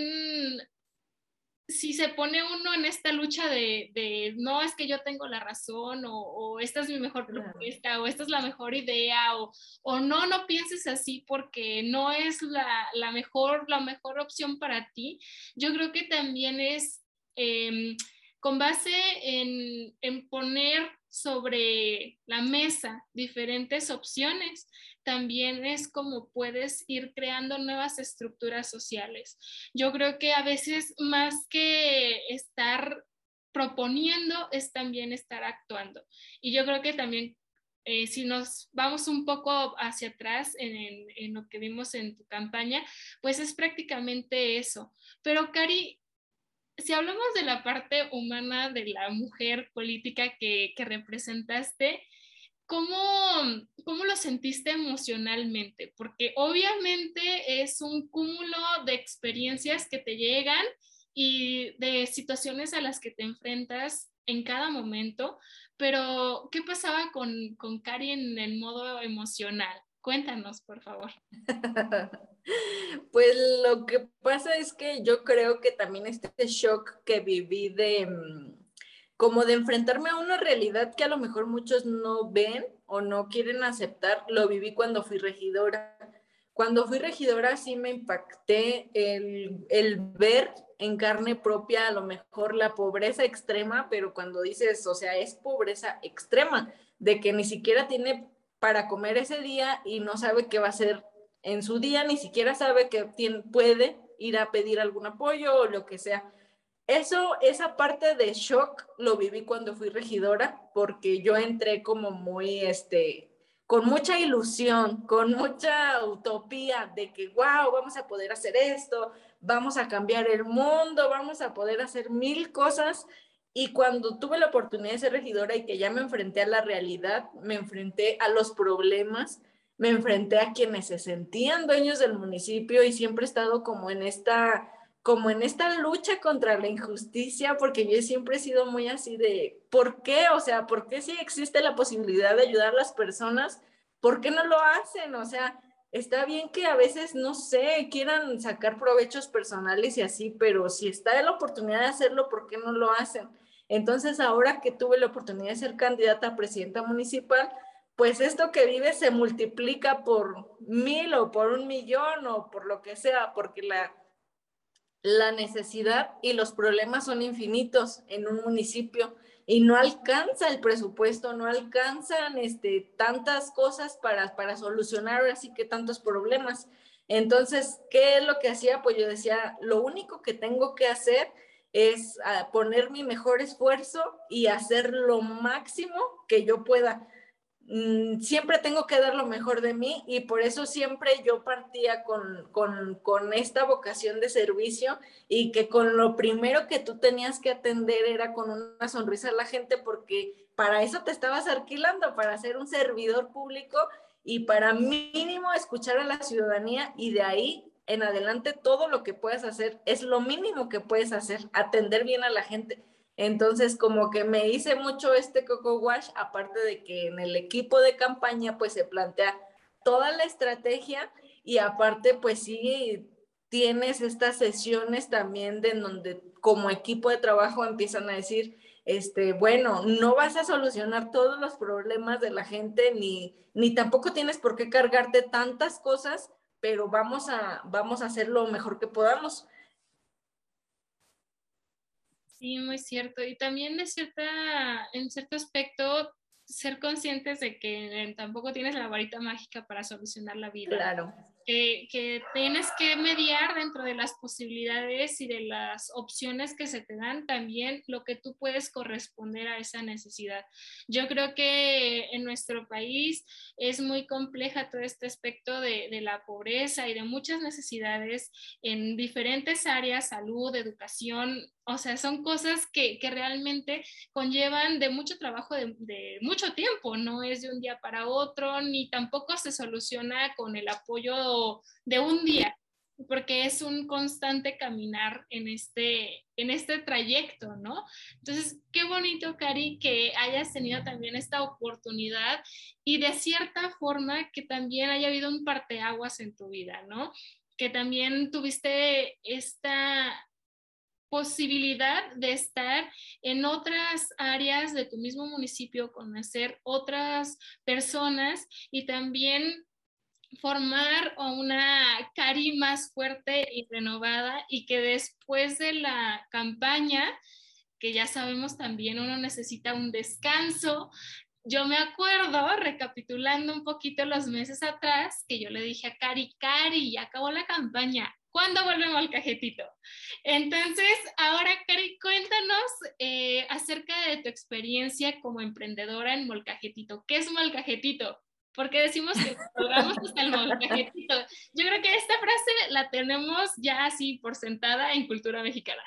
si se pone uno en esta lucha de, no es que yo tengo la razón o, esta es mi mejor propuesta o esta es la mejor idea o, o no, no pienses así porque no es la, mejor, la mejor opción para ti, yo creo que también es em, con base en, en poner sobre la mesa diferentes opciones, también es como puedes ir creando nuevas estructuras sociales. Yo creo que a veces más que estar proponiendo es también estar actuando. Y yo creo que también eh, si nos vamos un poco hacia atrás en, en, lo que vimos en tu campaña, pues es prácticamente eso. Pero Cari, si hablamos de la parte humana de la mujer política que, representaste, ¿cómo, ¿cómo, lo sentiste emocionalmente? Porque obviamente es un cúmulo de experiencias que te llegan y de situaciones a las que te enfrentas en cada momento, pero ¿qué pasaba con, con Cari en el modo emocional? Cuéntanos, por favor.
Pues lo que pasa es que yo creo que también este shock que viví de mm, como de enfrentarme a una realidad que a lo mejor muchos no ven o no quieren aceptar, lo viví cuando fui regidora. Cuando fui regidora sí me impacté el, el ver en carne propia a lo mejor la pobreza extrema, pero cuando dices, o sea, es pobreza extrema, de que ni siquiera tiene para comer ese día y no sabe qué va a hacer en su día, ni siquiera sabe que tiene, puede ir a pedir algún apoyo o lo que sea. Eso, esa parte de shock lo viví cuando fui regidora, porque yo entré como muy, este, con mucha ilusión, con mucha utopía de que, wow, vamos a poder hacer esto, vamos a cambiar el mundo, vamos a poder hacer mil cosas. Y cuando tuve la oportunidad de ser regidora y que ya me enfrenté a la realidad, me enfrenté a los problemas, me enfrenté a quienes se sentían dueños del municipio y siempre he estado como en esta como en esta lucha contra la injusticia, porque yo siempre he sido muy así de, ¿por qué? O sea, ¿por qué si existe la posibilidad de ayudar a las personas? ¿Por qué no lo hacen? O sea, está bien que a veces, no sé, quieran sacar provechos personales y así, pero si está la oportunidad de hacerlo, ¿por qué no lo hacen? Entonces, ahora que tuve la oportunidad de ser candidata a presidenta municipal, pues esto que vive se multiplica por mil o por un millón o por lo que sea, porque la, la necesidad y los problemas son infinitos en un municipio y no alcanza el presupuesto, no alcanzan este, tantas cosas para, para solucionar así que tantos problemas. Entonces, ¿qué es lo que hacía? Pues yo decía, lo único que tengo que hacer es ah, poner mi mejor esfuerzo y hacer lo máximo que yo pueda. Mm, siempre tengo que dar lo mejor de mí y por eso siempre yo partía con, con, con, esta vocación de servicio y que con lo primero que tú tenías que atender era con una sonrisa a la gente porque para eso te estabas alquilando, para ser un servidor público y para mínimo escuchar a la ciudadanía y de ahí en adelante todo lo que puedas hacer es lo mínimo que puedes hacer, atender bien a la gente entonces, como que me hice mucho este Coco Wash, aparte de que en el equipo de campaña pues se plantea toda la estrategia y aparte pues sí tienes estas sesiones también de donde como equipo de trabajo empiezan a decir, este, bueno, no vas a solucionar todos los problemas de la gente ni, ni tampoco tienes por qué cargarte tantas cosas, pero vamos a, vamos a hacer lo mejor que podamos.
Sí, muy cierto. Y también de cierta, en cierto aspecto, ser conscientes de que tampoco tienes la varita mágica para solucionar la vida.
Claro
que, tienes que mediar dentro de las posibilidades y de las opciones que se te dan también lo que tú puedes corresponder a esa necesidad. Yo creo que en nuestro país es muy compleja todo este aspecto de, de la pobreza y de muchas necesidades en diferentes áreas, salud, educación, o sea, son cosas que, que, realmente conllevan de mucho trabajo, de, de, mucho tiempo, no es de un día para otro, ni tampoco se soluciona con el apoyo de un día. porque es un constante caminar en este, en este trayecto, ¿no? Entonces, qué bonito, Cari, que hayas tenido también esta oportunidad y de cierta forma que también haya habido un parteaguas en tu vida, ¿no? Que también tuviste esta posibilidad de estar en otras áreas de tu mismo municipio, conocer otras personas y también formar una cari más fuerte y renovada y que después de la campaña, que ya sabemos también uno necesita un descanso, yo me acuerdo, recapitulando un poquito los meses atrás, que yo le dije a Cari, Cari, ya acabó la campaña, ¿cuándo volvemos al cajetito? Entonces, ahora, Cari, cuéntanos eh, acerca de tu experiencia como emprendedora en Molcajetito. ¿Qué es Molcajetito? porque decimos que logramos hasta el molcajetito. Yo creo que esta frase la tenemos ya así por sentada en cultura mexicana.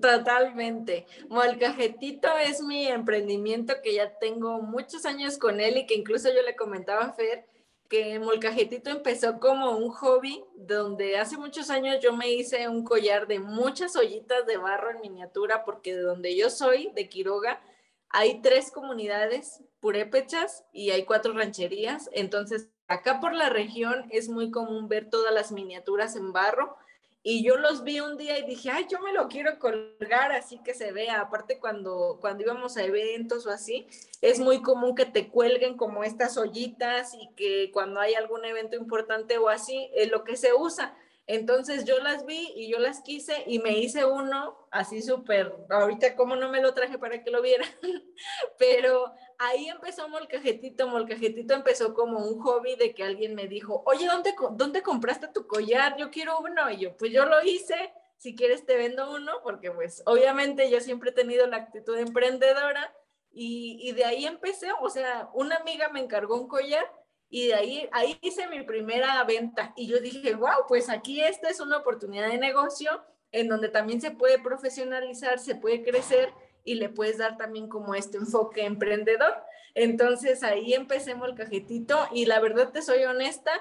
Totalmente. Molcajetito es mi emprendimiento que ya tengo muchos años con él y que incluso yo le comentaba a Fer que Molcajetito empezó como un hobby donde hace muchos años yo me hice un collar de muchas ollitas de barro en miniatura porque de donde yo soy, de Quiroga, hay tres comunidades purépechas y hay cuatro rancherías. Entonces, acá por la región es muy común ver todas las miniaturas en barro. Y yo los vi un día y dije, ay, yo me lo quiero colgar así que se vea. Aparte, cuando, cuando íbamos a eventos o así, es muy común que te cuelguen como estas ollitas y que cuando hay algún evento importante o así, es lo que se usa. Entonces yo las vi y yo las quise y me hice uno así súper, ahorita como no me lo traje para que lo vieran, pero ahí empezó Molcajetito, Molcajetito empezó como un hobby de que alguien me dijo, oye, ¿dónde, ¿dónde compraste tu collar? Yo quiero uno y yo, pues yo lo hice, si quieres te vendo uno, porque pues obviamente yo siempre he tenido la actitud emprendedora y, de ahí empecé, o sea, una amiga me encargó un collar y de ahí, ahí hice mi primera venta. Y yo dije, wow, pues aquí esta es una oportunidad de negocio en donde también se puede profesionalizar, se puede crecer y le puedes dar también como este enfoque emprendedor. Entonces ahí empecemos el cajetito y la verdad te soy honesta,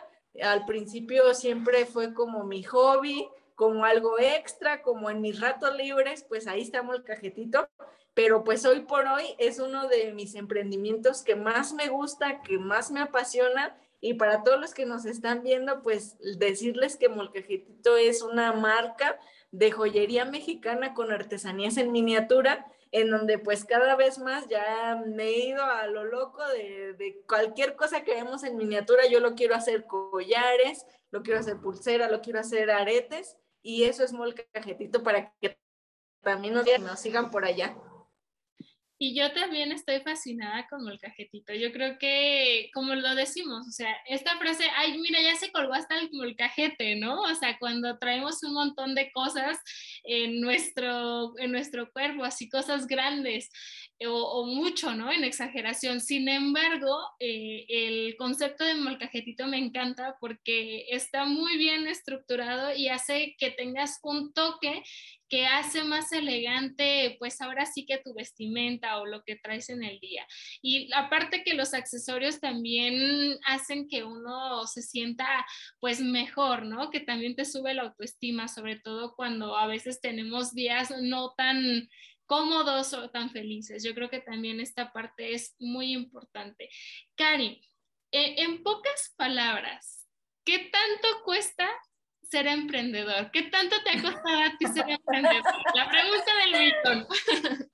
al principio siempre fue como mi hobby, como algo extra, como en mis ratos libres, pues ahí estamos el cajetito. Pero pues hoy por hoy es uno de mis emprendimientos que más me gusta, que más me apasiona. Y para todos los que nos están viendo, pues decirles que Molcajetito es una marca de joyería mexicana con artesanías en miniatura, en donde pues cada vez más ya me he ido a lo loco de, de cualquier cosa que vemos en miniatura, yo lo quiero hacer collares, lo quiero hacer pulsera, lo quiero hacer aretes y eso es Molcajetito para que también nos sigan por allá.
Y yo también estoy fascinada con el cajetito. Yo creo que, como lo decimos, o sea, esta frase, ay, mira, ya se colgó hasta el molcajete, ¿no? O sea, cuando traemos un montón de cosas en nuestro, en nuestro cuerpo, así cosas grandes o, mucho, ¿no? En exageración. Sin embargo, eh, el concepto de molcajetito me encanta porque está muy bien estructurado y hace que tengas un toque que hace más elegante, pues ahora sí que tu vestimenta o lo que traes en el día. Y aparte que los accesorios también hacen que uno se sienta pues mejor, ¿no? Que también te sube la autoestima, sobre todo cuando a veces tenemos días no tan cómodos o tan felices. Yo creo que también esta parte es muy importante. Cari, eh, en pocas palabras, ¿qué tanto cuesta ser emprendedor? ¿Qué tanto te ha costado a ti ser emprendedor? La pregunta del millón.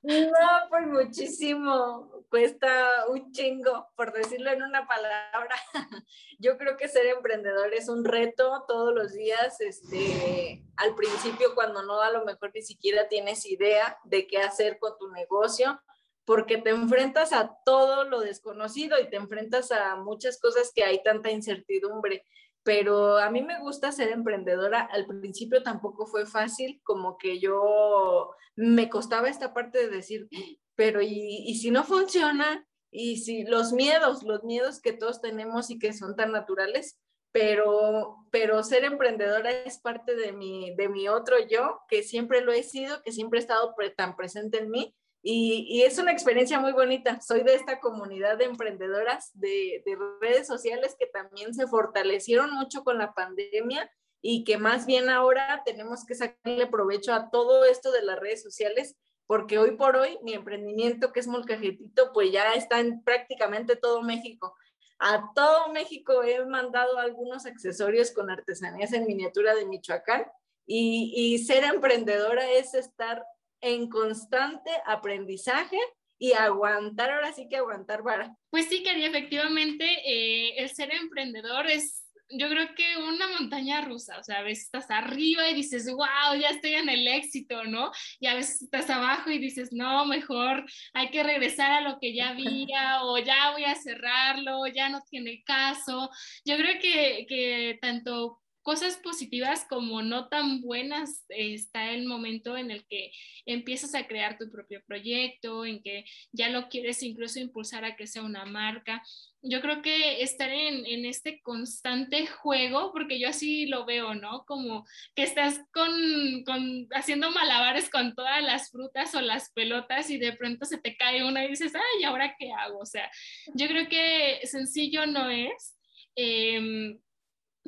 No, pues muchísimo. Cuesta un chingo, por decirlo en una palabra. Yo creo que ser emprendedor es un reto todos los días. Este, al principio, cuando no, a lo mejor ni siquiera tienes idea de qué hacer con tu negocio, porque te enfrentas a todo lo desconocido y te enfrentas a muchas cosas que hay tanta incertidumbre pero a mí me gusta ser emprendedora. Al principio tampoco fue fácil, como que yo me costaba esta parte de decir, pero ¿y, si no funciona? Y si los miedos, los miedos que todos tenemos y que son tan naturales, pero, pero ser emprendedora es parte de mi, de mi otro yo, que siempre lo he sido, que siempre ha estado tan presente en mí y, es una experiencia muy bonita. Soy de esta comunidad de emprendedoras de, redes sociales que también se fortalecieron mucho con la pandemia y que más bien ahora tenemos que sacarle provecho a todo esto de las redes sociales porque hoy por hoy mi emprendimiento que es Molcajetito pues ya está en prácticamente todo México. A todo México he mandado algunos accesorios con artesanías en miniatura de Michoacán y, y ser emprendedora es estar en constante aprendizaje y aguantar, ahora sí que aguantar vara.
Pues sí, quería efectivamente eh, el ser emprendedor es yo creo que una montaña rusa, o sea, a veces estás arriba y dices, wow, ya estoy en el éxito, ¿no? Y a veces estás abajo y dices, no, mejor hay que regresar a lo que ya había o ya voy a cerrarlo, ya no tiene caso. Yo creo que, que tanto cosas positivas como no tan buenas está el momento en el que empiezas a crear tu propio proyecto, en que ya lo quieres incluso impulsar a que sea una marca. Yo creo que estar en, en este constante juego, porque yo así lo veo, ¿no? Como que estás con, con, haciendo malabares con todas las frutas o las pelotas y de pronto se te cae una y dices, ay, ¿ahora qué hago? O sea, yo creo que sencillo no es. Eh,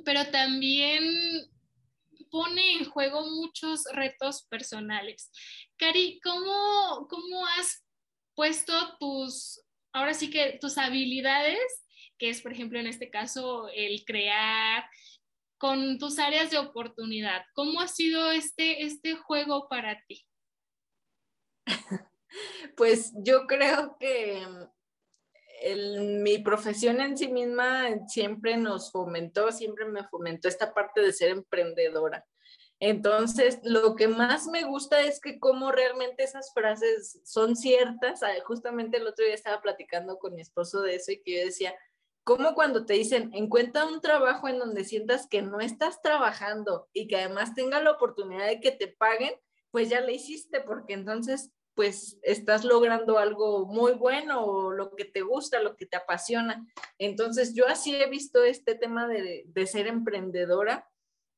pero también pone en juego muchos retos personales. Cari, ¿cómo, cómo has puesto tus, ahora sí que tus habilidades, que es por ejemplo en este caso el crear, con tus áreas de oportunidad? ¿Cómo ha sido este, este juego para ti?
Pues yo creo que mi profesión en sí misma siempre nos fomentó, siempre me fomentó esta parte de ser emprendedora. Entonces, lo que más me gusta es que cómo realmente esas frases son ciertas. Ah, justamente el otro día estaba platicando con mi esposo de eso y que yo decía, ¿cómo cuando te dicen, encuentra un trabajo en donde sientas que no estás trabajando y que además tenga la oportunidad de que te paguen, pues ya lo hiciste, porque entonces pues estás logrando algo muy bueno o lo que te gusta, lo que te apasiona. Entonces yo así he visto este tema de, de ser emprendedora.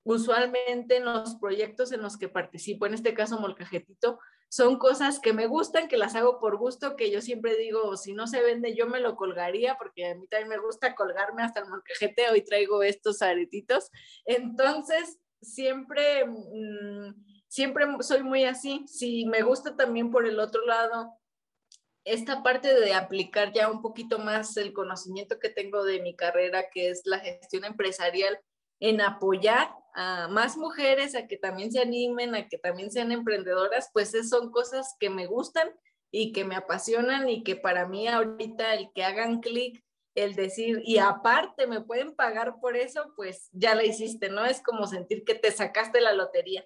Usualmente en los proyectos en los que participo, en este caso Molcajetito, son cosas que me gustan, que las hago por gusto, que yo siempre digo, si no se vende, yo me lo colgaría, porque a mí también me gusta colgarme hasta el molcajete, hoy traigo estos aretitos. Entonces, siempre... Mmm, siempre soy muy así. Si me gusta también por el otro lado, esta parte de aplicar ya un poquito más el conocimiento que tengo de mi carrera, que es la gestión empresarial, en apoyar a más mujeres a que también se animen, a que también sean emprendedoras, pues son cosas que me gustan y que me apasionan y que para mí ahorita el que hagan clic, el decir, y aparte me pueden pagar por eso, pues ya la hiciste, ¿no? Es como sentir que te sacaste la lotería.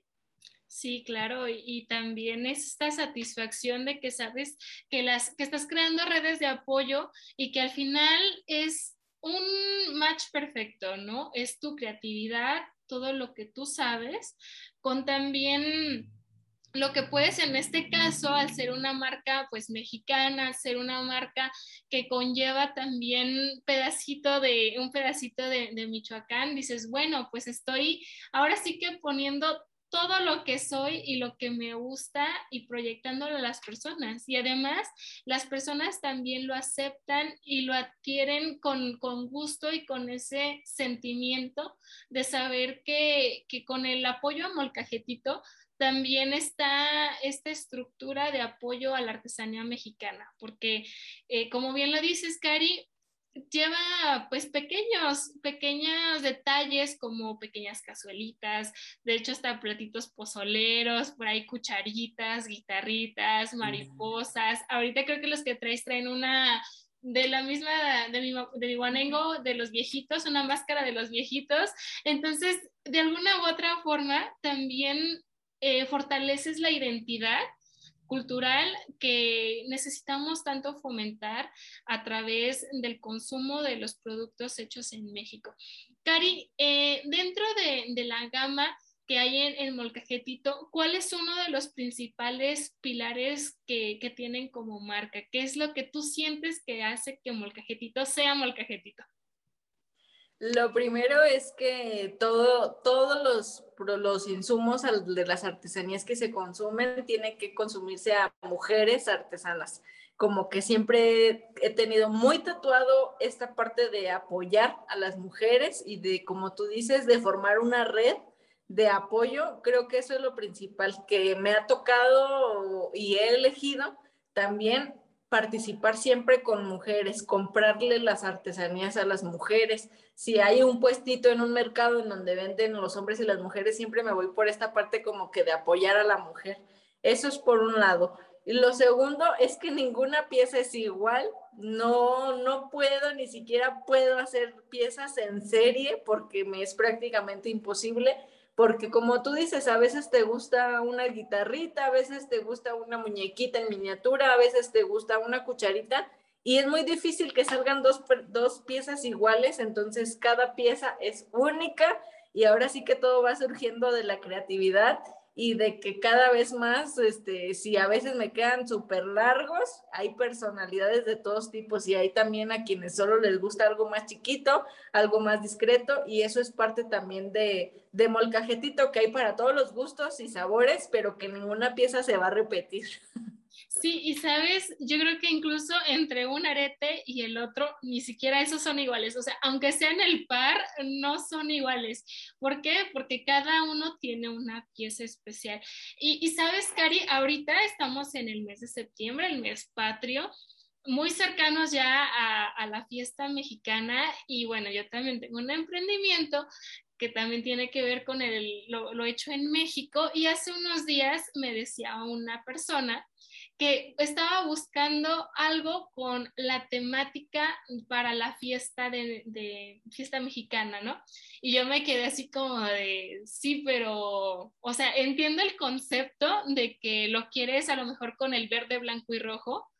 Sí, claro, y, también es esta satisfacción de que sabes que, las, que estás creando redes de apoyo y que al final es un match perfecto, ¿no? Es tu creatividad, todo lo que tú sabes, con también lo que puedes en este caso, al ser una marca pues mexicana, al ser una marca que conlleva también pedacito de, un pedacito de, de Michoacán, dices, bueno, pues estoy ahora sí que poniendo todo lo que soy y lo que me gusta y proyectándolo a las personas. Y además, las personas también lo aceptan y lo adquieren con, gusto y con ese sentimiento de saber que, con el apoyo a Molcajetito también está esta estructura de apoyo a la artesanía mexicana, porque eh, como bien lo dices, Cari, lleva pues pequeños, pequeños detalles como pequeñas cazuelitas, de hecho hasta platitos pozoleros, por ahí cucharitas, guitarritas, mariposas. Ahorita creo que los que traes traen una de la misma, de mi, de mi guanengo, de los viejitos, una máscara de los viejitos. Entonces, de alguna u otra forma, también eh, fortaleces la identidad cultural que necesitamos tanto fomentar a través del consumo de los productos hechos en México. Cari, eh, dentro de, la gama que hay en el molcajetito, ¿cuál es uno de los principales pilares que, que tienen como marca? ¿Qué es lo que tú sientes que hace que molcajetito sea molcajetito?
Lo primero es que todo, todos los, los insumos de las artesanías que se consumen tienen que consumirse a mujeres artesanas. Como que siempre he tenido muy tatuado esta parte de apoyar a las mujeres y de, como tú dices, de formar una red de apoyo, creo que eso es lo principal que me ha tocado y he elegido también participar siempre con mujeres, comprarle las artesanías a las mujeres. Si hay un puestito en un mercado en donde venden los hombres y las mujeres, siempre me voy por esta parte como que de apoyar a la mujer. Eso es por un lado. Y lo segundo es que ninguna pieza es igual. No, no puedo, ni siquiera puedo hacer piezas en serie porque me es prácticamente imposible porque como tú dices, a veces te gusta una guitarrita, a veces te gusta una muñequita en miniatura, a veces te gusta una cucharita y es muy difícil que salgan dos, dos piezas iguales, entonces cada pieza es única y ahora sí que todo va surgiendo de la creatividad y de que cada vez más, este, si a veces me quedan súper largos, hay personalidades de todos tipos y hay también a quienes solo les gusta algo más chiquito, algo más discreto y eso es parte también de, de molcajetito que hay para todos los gustos y sabores, pero que ninguna pieza se va a repetir.
Sí, y sabes, yo creo que incluso entre un arete y el otro, ni siquiera esos son iguales. O sea, aunque sean el par, no son iguales. ¿Por qué? Porque cada uno tiene una pieza especial. Y, sabes, Cari, ahorita estamos en el mes de septiembre, el mes patrio muy cercanos ya a, la fiesta mexicana y bueno, yo también tengo un emprendimiento que también tiene que ver con el, lo hecho en México y hace unos días me decía una persona que estaba buscando algo con la temática para la fiesta de, fiesta mexicana, ¿no? Y yo me quedé así como de, sí, pero, o sea, entiendo el concepto de que lo quieres a lo mejor con el verde, blanco y rojo,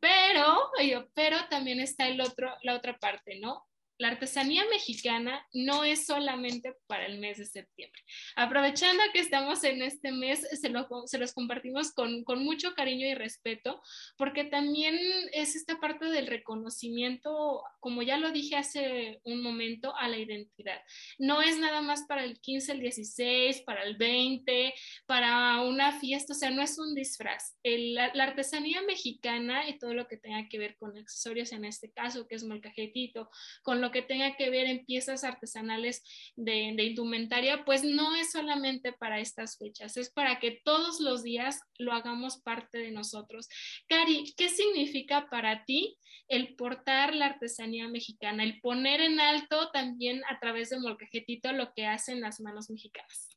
pero, pero también está el otro, la otra parte, ¿no? La artesanía mexicana no es solamente para el mes de septiembre. Aprovechando que estamos en este mes, se, los compartimos con, mucho cariño y respeto, porque también es esta parte del reconocimiento, como ya lo dije hace un momento, a la identidad. No es nada más para el 15, el 16, para el 20, para una fiesta, o sea, no es un disfraz. la, la, artesanía mexicana y todo lo que tenga que ver con accesorios, en este caso, que es molcajetito, con lo que tenga que ver en piezas artesanales de, de indumentaria, pues no es solamente para estas fechas, es para que todos los días lo hagamos parte de nosotros. Cari, ¿qué significa para ti el portar la artesanía mexicana, el poner en alto también a través de molcajetito lo que hacen las manos mexicanas?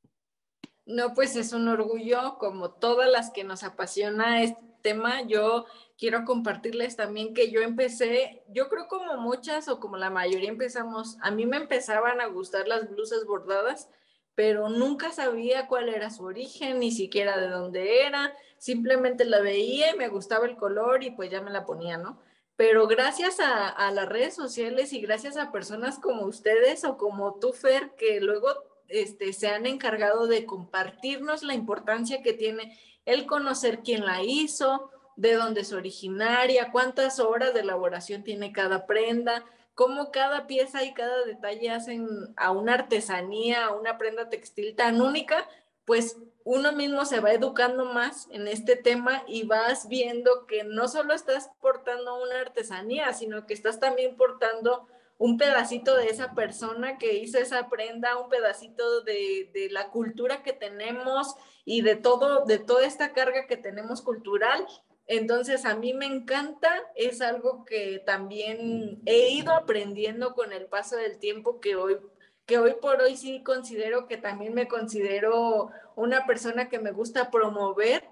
No, pues es un orgullo, como todas las que nos apasiona este tema. Yo quiero compartirles también que yo empecé, yo creo como muchas o como la mayoría empezamos, a mí me empezaban a gustar las blusas bordadas, pero nunca sabía cuál era su origen, ni siquiera de dónde era, simplemente la veía y me gustaba el color y pues ya me la ponía, ¿no? Pero gracias a, a las redes sociales y gracias a personas como ustedes o como tú, Fer, que luego este, se han encargado de compartirnos la importancia que tiene el conocer quién la hizo, de dónde es originaria, cuántas horas de elaboración tiene cada prenda, cómo cada pieza y cada detalle hacen a una artesanía, a una prenda textil tan única, pues uno mismo se va educando más en este tema y vas viendo que no solo estás portando una artesanía, sino que estás también portando un pedacito de esa persona que hizo esa prenda, un pedacito de, de, la cultura que tenemos y de todo, de toda esta carga que tenemos cultural. Entonces, a mí me encanta, es algo que también he ido aprendiendo con el paso del tiempo que hoy que hoy por hoy sí considero que también me considero una persona que me gusta promover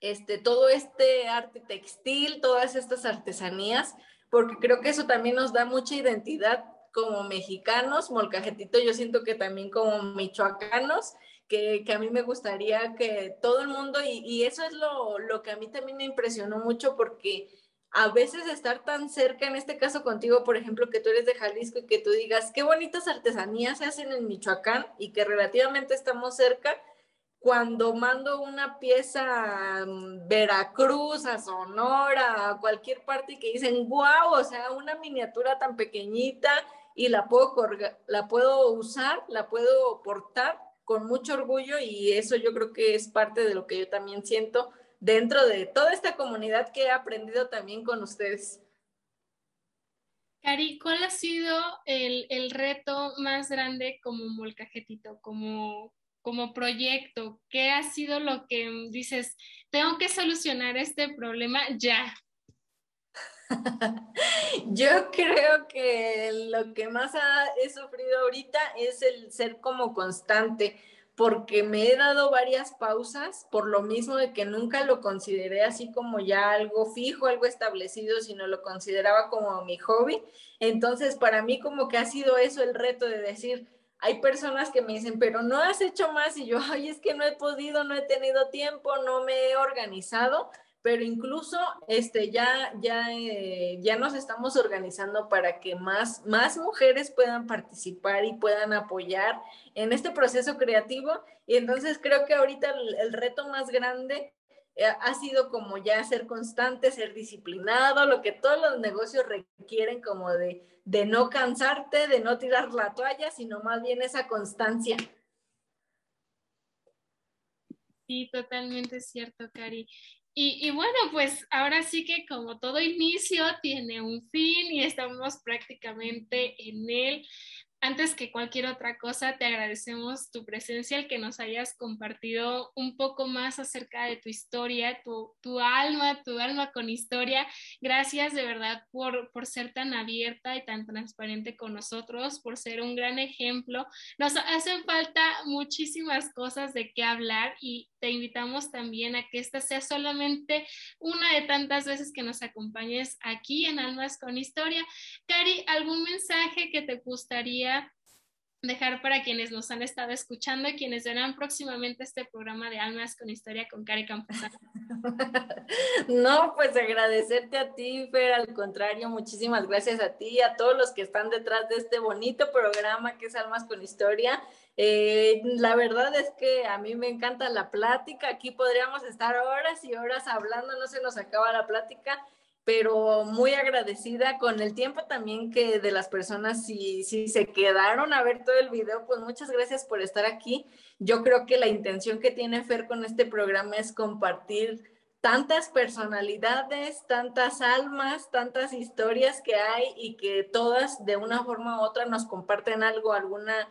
este todo este arte textil, todas estas artesanías, porque creo que eso también nos da mucha identidad como mexicanos, molcajetito yo siento que también como michoacanos que, a mí me gustaría que todo el mundo, y, eso es lo, lo, que a mí también me impresionó mucho porque a veces estar tan cerca, en este caso contigo, por ejemplo, que tú eres de Jalisco y que tú digas, qué bonitas artesanías se hacen en Michoacán y que relativamente estamos cerca, cuando mando una pieza a mm, Veracruz, a Sonora, a cualquier parte que dicen, wow, o sea, una miniatura tan pequeñita y la puedo, la puedo usar, la puedo portar, con mucho orgullo y eso yo creo que es parte de lo que yo también siento dentro de toda esta comunidad que he aprendido también con ustedes.
Cari, ¿cuál ha sido el, el reto más grande como molcajetito, como, como proyecto? ¿Qué ha sido lo que dices, tengo que solucionar este problema ya?
Yo creo que lo que más he sufrido ahorita es el ser como constante, porque me he dado varias pausas por lo mismo de que nunca lo consideré así como ya algo fijo, algo establecido, sino lo consideraba como mi hobby. Entonces, para mí como que ha sido eso el reto de decir, hay personas que me dicen, pero no has hecho más y yo, ay, es que no he podido, no he tenido tiempo, no me he organizado pero incluso este, ya, ya, eh, ya nos estamos organizando para que más, más mujeres puedan participar y puedan apoyar en este proceso creativo. Y entonces creo que ahorita el, reto más grande ha sido como ya ser constante, ser disciplinado, lo que todos los negocios requieren como de, de no cansarte, de no tirar la toalla, sino más bien esa constancia.
Sí, totalmente cierto, Cari. Y, bueno, pues ahora sí que como todo inicio tiene un fin y estamos prácticamente en él. Antes que cualquier otra cosa, te agradecemos tu presencia, el que nos hayas compartido un poco más acerca de tu historia, tu, tu alma, tu alma con historia. Gracias de verdad por, por ser tan abierta y tan transparente con nosotros, por ser un gran ejemplo. Nos hacen falta muchísimas cosas de qué hablar y te invitamos también a que esta sea solamente una de tantas veces que nos acompañes aquí en Almas con Historia. Cari, ¿algún mensaje que te gustaría dejar para quienes nos han estado escuchando y quienes verán próximamente este programa de Almas con Historia con Cari Campuzano.
No, pues agradecerte a ti, Fer, al contrario, muchísimas gracias a ti y a todos los que están detrás de este bonito programa que es Almas con Historia. Eh, la verdad es que a mí me encanta la plática, aquí podríamos estar horas y horas hablando, no se nos acaba la plática pero muy agradecida con el tiempo también que de las personas, si, si se quedaron a ver todo el video, pues muchas gracias por estar aquí. Yo creo que la intención que tiene Fer con este programa es compartir tantas personalidades, tantas almas, tantas historias que hay y que todas de una forma u otra nos comparten algo, alguna,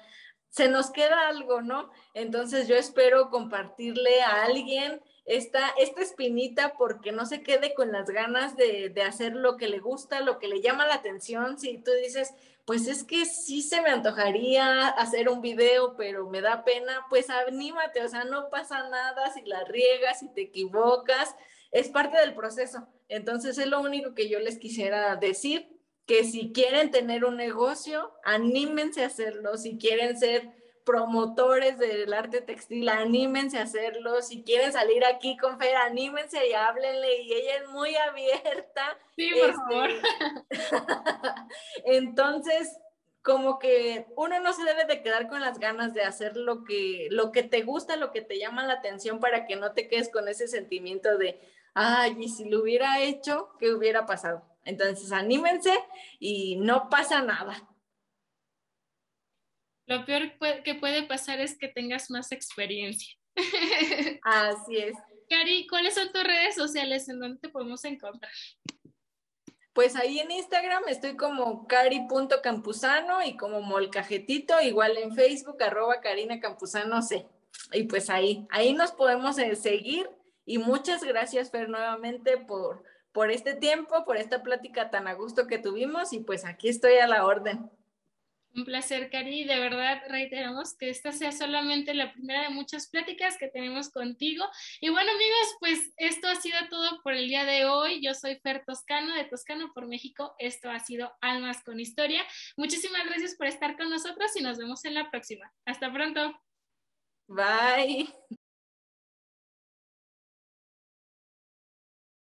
se nos queda algo, ¿no? Entonces yo espero compartirle a alguien esta, esta espinita porque no se quede con las ganas de, de, hacer lo que le gusta, lo que le llama la atención. Si tú dices, pues es que sí se me antojaría hacer un video, pero me da pena, pues anímate, o sea, no pasa nada si la riegas, si te equivocas, es parte del proceso. Entonces es lo único que yo les quisiera decir, que si quieren tener un negocio, anímense a hacerlo, si quieren ser promotores del arte textil, anímense a hacerlo. Si quieren salir aquí con Fer, anímense y háblenle. Y ella es muy abierta.
Sí, por favor.
Este, entonces, como que uno no se debe de quedar con las ganas de hacer lo que, lo que te gusta, lo que te llama la atención para que no te quedes con ese sentimiento de, ay, y si lo hubiera hecho, ¿qué hubiera pasado? Entonces, anímense y no pasa nada.
Lo peor que puede pasar es que tengas más experiencia.
Así es.
Cari, ¿cuáles son tus redes sociales en donde te podemos encontrar?
Pues ahí en Instagram estoy como cari.campuzano y como molcajetito, igual en Facebook, arroba Karina Campuzano C. Y pues ahí, ahí nos podemos eh, seguir. Y muchas gracias, Fer, nuevamente por, por este tiempo, por esta plática tan a gusto que tuvimos. Y pues aquí estoy a la orden.
Un placer, Cari. De verdad, reiteramos que esta sea solamente la primera de muchas pláticas que tenemos contigo. Y bueno, amigos, pues esto ha sido todo por el día de hoy. Yo soy Fer Toscano de Toscano por México. Esto ha sido Almas con Historia. Muchísimas gracias por estar con nosotros y nos vemos en la próxima. Hasta pronto.
Bye.